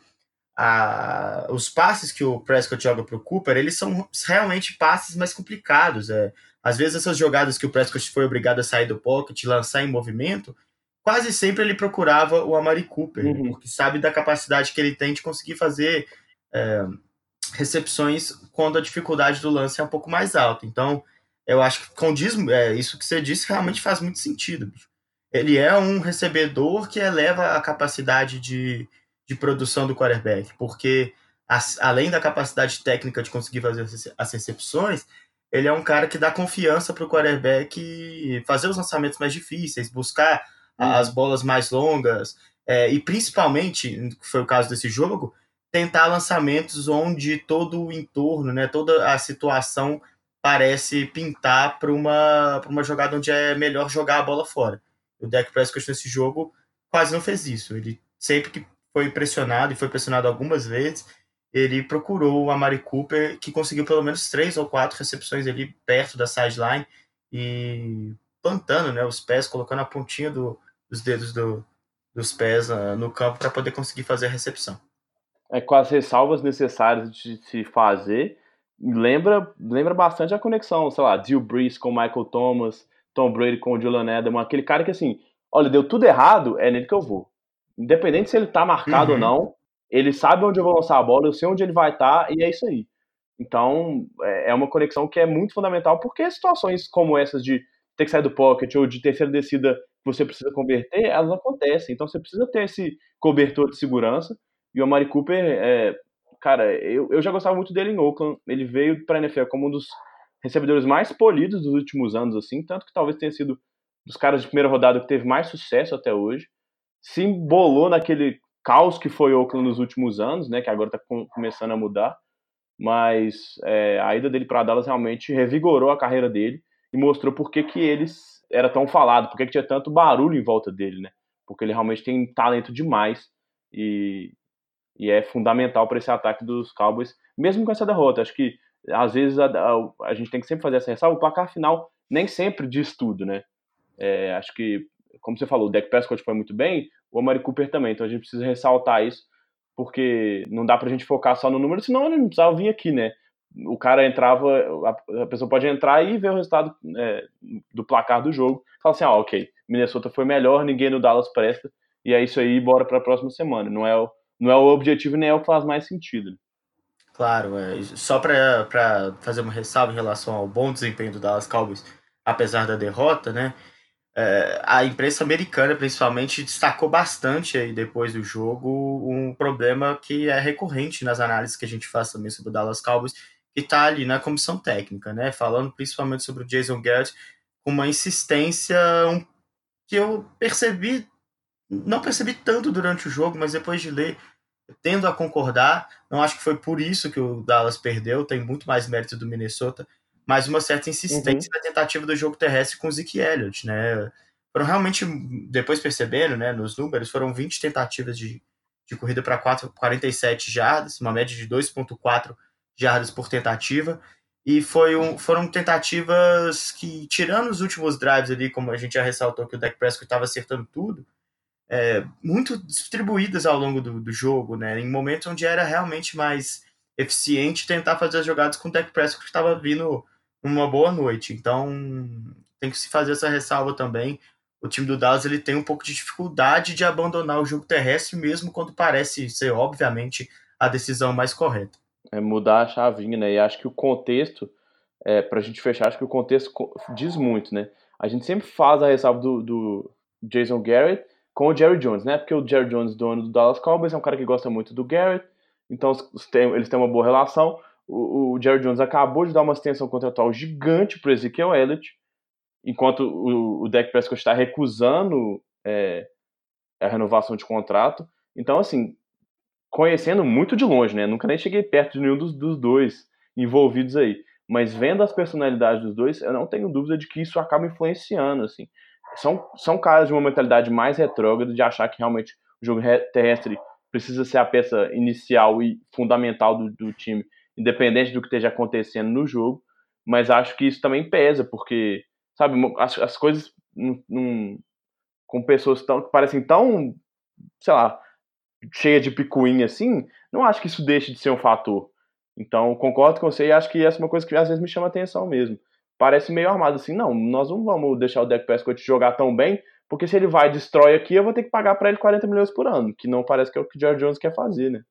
a, os passes que o Prescott joga para o Cooper, eles são realmente passes mais complicados. É. Às vezes essas jogadas que o Prescott foi obrigado a sair do pocket, lançar em movimento, quase sempre ele procurava o Amari Cooper, uhum. porque sabe da capacidade que ele tem de conseguir fazer é, recepções quando a dificuldade do lance é um pouco mais alta. Então, eu acho que condiz, é, isso que você disse realmente faz muito sentido. Ele é um recebedor que eleva a capacidade de, de produção do quarterback, porque as, além da capacidade técnica de conseguir fazer as recepções, ele é um cara que dá confiança para o quarterback fazer os lançamentos mais difíceis, buscar uhum. as bolas mais longas, é, e principalmente, foi o caso desse jogo, tentar lançamentos onde todo o entorno, né, toda a situação parece pintar para uma, uma jogada onde é melhor jogar a bola fora. O Dak Prescott nesse jogo quase não fez isso. Ele sempre que foi pressionado e foi pressionado algumas vezes, ele procurou o Amari Cooper, que conseguiu pelo menos três ou quatro recepções ali perto da sideline e plantando né, os pés, colocando a pontinha do, dos dedos do, dos pés uh, no campo para poder conseguir fazer a recepção. É, com as ressalvas necessárias de se fazer, lembra, lembra bastante a conexão, sei lá, Drew Brees com Michael Thomas, Tom Brady com o Julian Edelman, aquele cara que assim, olha, deu tudo errado, é nele que eu vou. Independente se ele tá marcado uhum. ou não, ele sabe onde eu vou lançar a bola, eu sei onde ele vai estar, tá, e é isso aí. Então, é, é uma conexão que é muito fundamental, porque situações como essas de ter que sair do pocket ou de terceira descida que você precisa converter, elas acontecem. Então, você precisa ter esse cobertor de segurança. E o Amari Cooper, é, cara, eu, eu já gostava muito dele em Oakland. Ele veio para a NFL como um dos recebedores mais polidos dos últimos anos, assim, tanto que talvez tenha sido dos caras de primeira rodada que teve mais sucesso até hoje se embolou naquele caos que foi Oakland nos últimos anos, né, que agora está começando a mudar, mas é, a ida dele para Dallas realmente revigorou a carreira dele e mostrou por que, que ele era tão falado, por que, que tinha tanto barulho em volta dele, né? Porque ele realmente tem talento demais e, e é fundamental para esse ataque dos Cowboys, mesmo com essa derrota. Acho que às vezes a, a, a gente tem que sempre fazer essa ressalva. O placar final nem sempre diz tudo, né? É, acho que como você falou, o Dak Prescott foi muito bem, o Amari Cooper também. Então a gente precisa ressaltar isso, porque não dá pra gente focar só no número, senão ele não precisava vir aqui, né? o cara entrava, a, pessoa pode entrar e ver o resultado é, do placar do jogo. Fala assim, ah, ok, Minnesota foi melhor, ninguém no Dallas presta, e é isso aí, bora para a próxima semana. Não é, o, não é o objetivo nem é o que faz mais sentido. Claro, é, só para fazer uma ressalva em relação ao bom desempenho do Dallas Cowboys, apesar da derrota, né? É, a imprensa americana, principalmente, destacou bastante aí depois do jogo um problema que é recorrente nas análises que a gente faz também sobre o Dallas Cowboys, que está ali na comissão técnica, né? Falando principalmente sobre o Jason Garrett, uma insistência que eu percebi, não percebi tanto durante o jogo, mas depois de ler, tendo a concordar. Não acho que foi por isso que o Dallas perdeu, tem muito mais mérito do Minnesota mas uma certa insistência uhum. na tentativa do jogo terrestre com o Zeke Elliott, né? Foram realmente, depois percebendo, né, nos números, foram 20 tentativas de, de corrida para 47 jardas, uma média de 2,4 jardas por tentativa, e foi um, foram tentativas que, tirando os últimos drives ali, como a gente já ressaltou que o Dak Prescott estava acertando tudo, é, muito distribuídas ao longo do, do jogo, né? Em momentos onde era realmente mais eficiente tentar fazer as jogadas com o Dak Prescott que estava vindo uma boa noite. Então, tem que se fazer essa ressalva também. O time do Dallas ele tem um pouco de dificuldade de abandonar o jogo terrestre, mesmo quando parece ser, obviamente, a decisão mais correta. É mudar a chavinha, né? E acho que o contexto, é, para a gente fechar, acho que o contexto diz muito, né? A gente sempre faz a ressalva do, do Jason Garrett com o Jerry Jones, né? Porque o Jerry Jones, dono do Dallas Cowboys, é um cara que gosta muito do Garrett, então eles têm uma boa relação o, o Jerry Jones acabou de dar uma extensão contratual gigante para o Ezekiel Elliott, enquanto o, o Dak Prescott está recusando é, a renovação de contrato. Então, assim, conhecendo muito de longe, né? Nunca nem cheguei perto de nenhum dos, dos dois envolvidos aí. Mas vendo as personalidades dos dois, eu não tenho dúvida de que isso acaba influenciando, assim. São, são caras de uma mentalidade mais retrógrada, de achar que realmente o jogo terrestre precisa ser a peça inicial e fundamental do, do time independente do que esteja acontecendo no jogo, mas acho que isso também pesa, porque, sabe, as, as coisas num, num, com pessoas tão, que parecem tão, sei lá, cheia de picuinha assim, não acho que isso deixe de ser um fator. Então, concordo com você e acho que essa é uma coisa que às vezes me chama atenção mesmo. Parece meio armado assim, não, nós não vamos deixar o Dak Prescott jogar tão bem, porque se ele vai e destrói aqui, eu vou ter que pagar para ele 40 milhões por ano, que não parece que é o que o George Jones quer fazer, né?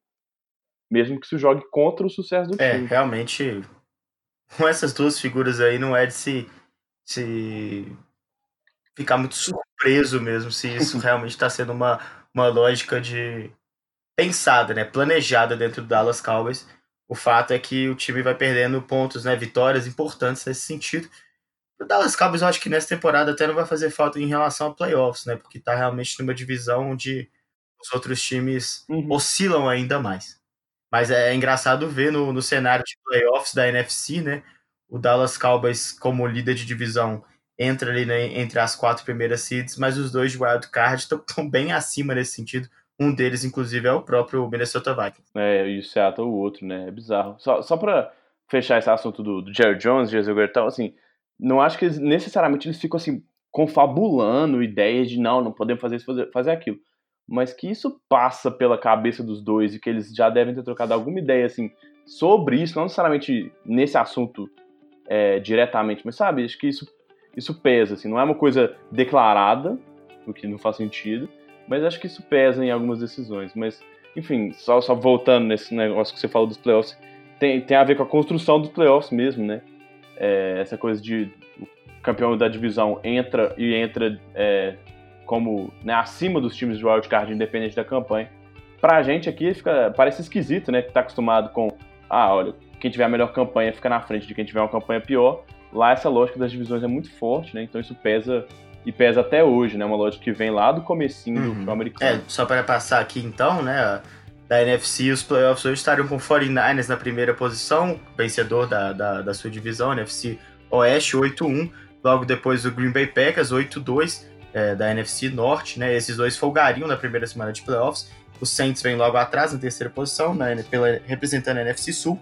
Mesmo que se jogue contra o sucesso do é, time. É, realmente, com essas duas figuras aí, não é de se, se ficar muito surpreso mesmo se isso <laughs> realmente está sendo uma, uma lógica de pensada, né, planejada dentro do Dallas Cowboys. O fato é que o time vai perdendo pontos, né, vitórias importantes nesse sentido. O Dallas Cowboys eu acho que nessa temporada até não vai fazer falta em relação a playoffs, né, porque está realmente numa divisão onde os outros times uhum. oscilam ainda mais. Mas é engraçado ver no, no cenário de playoffs da NFC, né? O Dallas Cowboys, como líder de divisão, entra ali né, entre as quatro primeiras seeds, mas os dois de wild card estão bem acima nesse sentido. Um deles, inclusive, é o próprio Minnesota Vikings. É, e o Seattle o outro, né? É bizarro. Só, só para fechar esse assunto do, do Jerry Jones, Jesus Gertão, assim, não acho que eles, necessariamente eles ficam assim confabulando ideias de não, não podemos fazer isso, fazer, fazer aquilo mas que isso passa pela cabeça dos dois e que eles já devem ter trocado alguma ideia assim sobre isso, não necessariamente nesse assunto é, diretamente, mas sabe, acho que isso, isso pesa, assim, não é uma coisa declarada, o que não faz sentido, mas acho que isso pesa em algumas decisões. Mas, enfim, só, só voltando nesse negócio que você falou dos playoffs, tem, tem a ver com a construção dos playoffs mesmo, né? É, essa coisa de o campeão da divisão entra e entra é, como né, acima dos times de wildcard independente da campanha. Pra gente aqui fica, parece esquisito, né? Que tá acostumado com, ah, olha, quem tiver a melhor campanha fica na frente de quem tiver uma campanha pior. Lá essa lógica das divisões é muito forte, né? Então isso pesa e pesa até hoje, né? Uma lógica que vem lá do comecinho uhum. do americano. É, só para passar aqui então, né? Da NFC, os playoffs hoje estariam com 49ers na primeira posição, vencedor da, da, da sua divisão, NFC Oeste 8-1. Logo depois o Green Bay Packers 8-2 é, da NFC Norte, né? Esses dois folgariam na primeira semana de playoffs. Os Saints vêm logo atrás, na terceira posição, né, pela, representando a NFC Sul.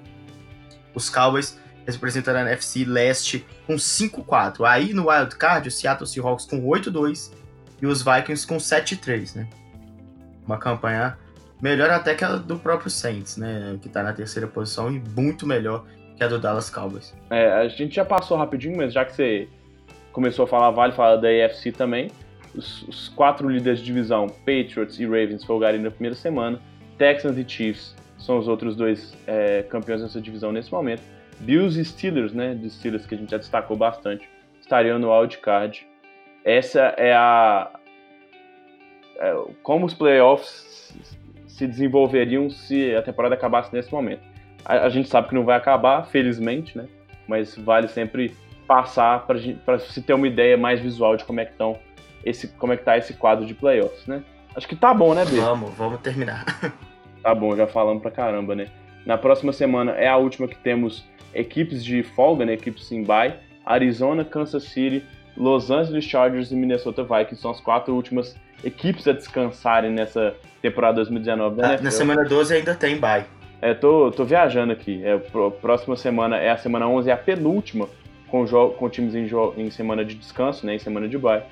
Os Cowboys representando a NFC Leste com 5-4. Aí no Wild Card, o Seattle Seahawks com 8-2 e os Vikings com 7-3, né? Uma campanha melhor até que a do próprio Saints, né? Que tá na terceira posição e muito melhor que a do Dallas Cowboys. É, a gente já passou rapidinho, mas já que você começou a falar, vale falar da AFC também. Os, os quatro líderes de divisão, Patriots e Ravens, folgarem na primeira semana. Texans e Chiefs são os outros dois é, campeões dessa divisão nesse momento. Bills e Steelers, né, de Steelers que a gente já destacou bastante, estariam no wildcard. Essa é a... É, como os playoffs se desenvolveriam se a temporada acabasse nesse momento. A, a gente sabe que não vai acabar, felizmente, né, mas vale sempre passar para se ter uma ideia mais visual de como é que estão esse como é que tá esse quadro de playoffs, né? Acho que tá bom, né, Bê? Vamos, vamos terminar. <laughs> Tá bom, já falamos pra caramba, né? Na próxima semana é a última que temos equipes de folga, né? Equipes em bye. Arizona, Kansas City, Los Angeles Chargers e Minnesota Vikings são as quatro últimas equipes a descansarem nessa temporada 2019 da ah, Na semana 12 ainda tem bye. É, tô, tô viajando aqui. É, próxima semana é a semana 11, é a penúltima com, com times em, em semana de descanso, né? Em semana de bye.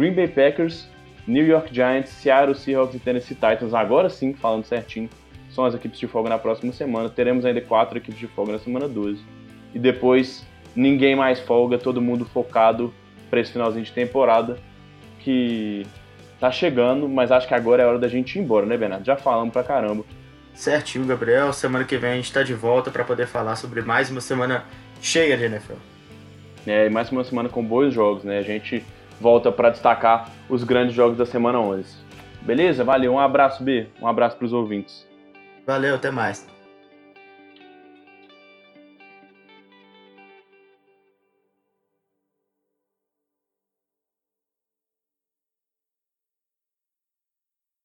Green Bay Packers, New York Giants, Seattle Seahawks e Tennessee Titans, agora sim, falando certinho, são as equipes de folga na próxima semana. Teremos ainda quatro equipes de folga na semana 12. E depois, ninguém mais folga, todo mundo focado para esse finalzinho de temporada, que tá chegando, mas acho que agora é hora da gente ir embora, né, Bernardo? Já falamos pra caramba. Certinho, Gabriel. Semana que vem a gente tá de volta para poder falar sobre mais uma semana cheia de NFL. É, e mais uma semana com bons jogos, né? A gente volta para destacar os grandes jogos da semana 11. Beleza? Valeu, um abraço, B. Um abraço para os ouvintes. Valeu, até mais.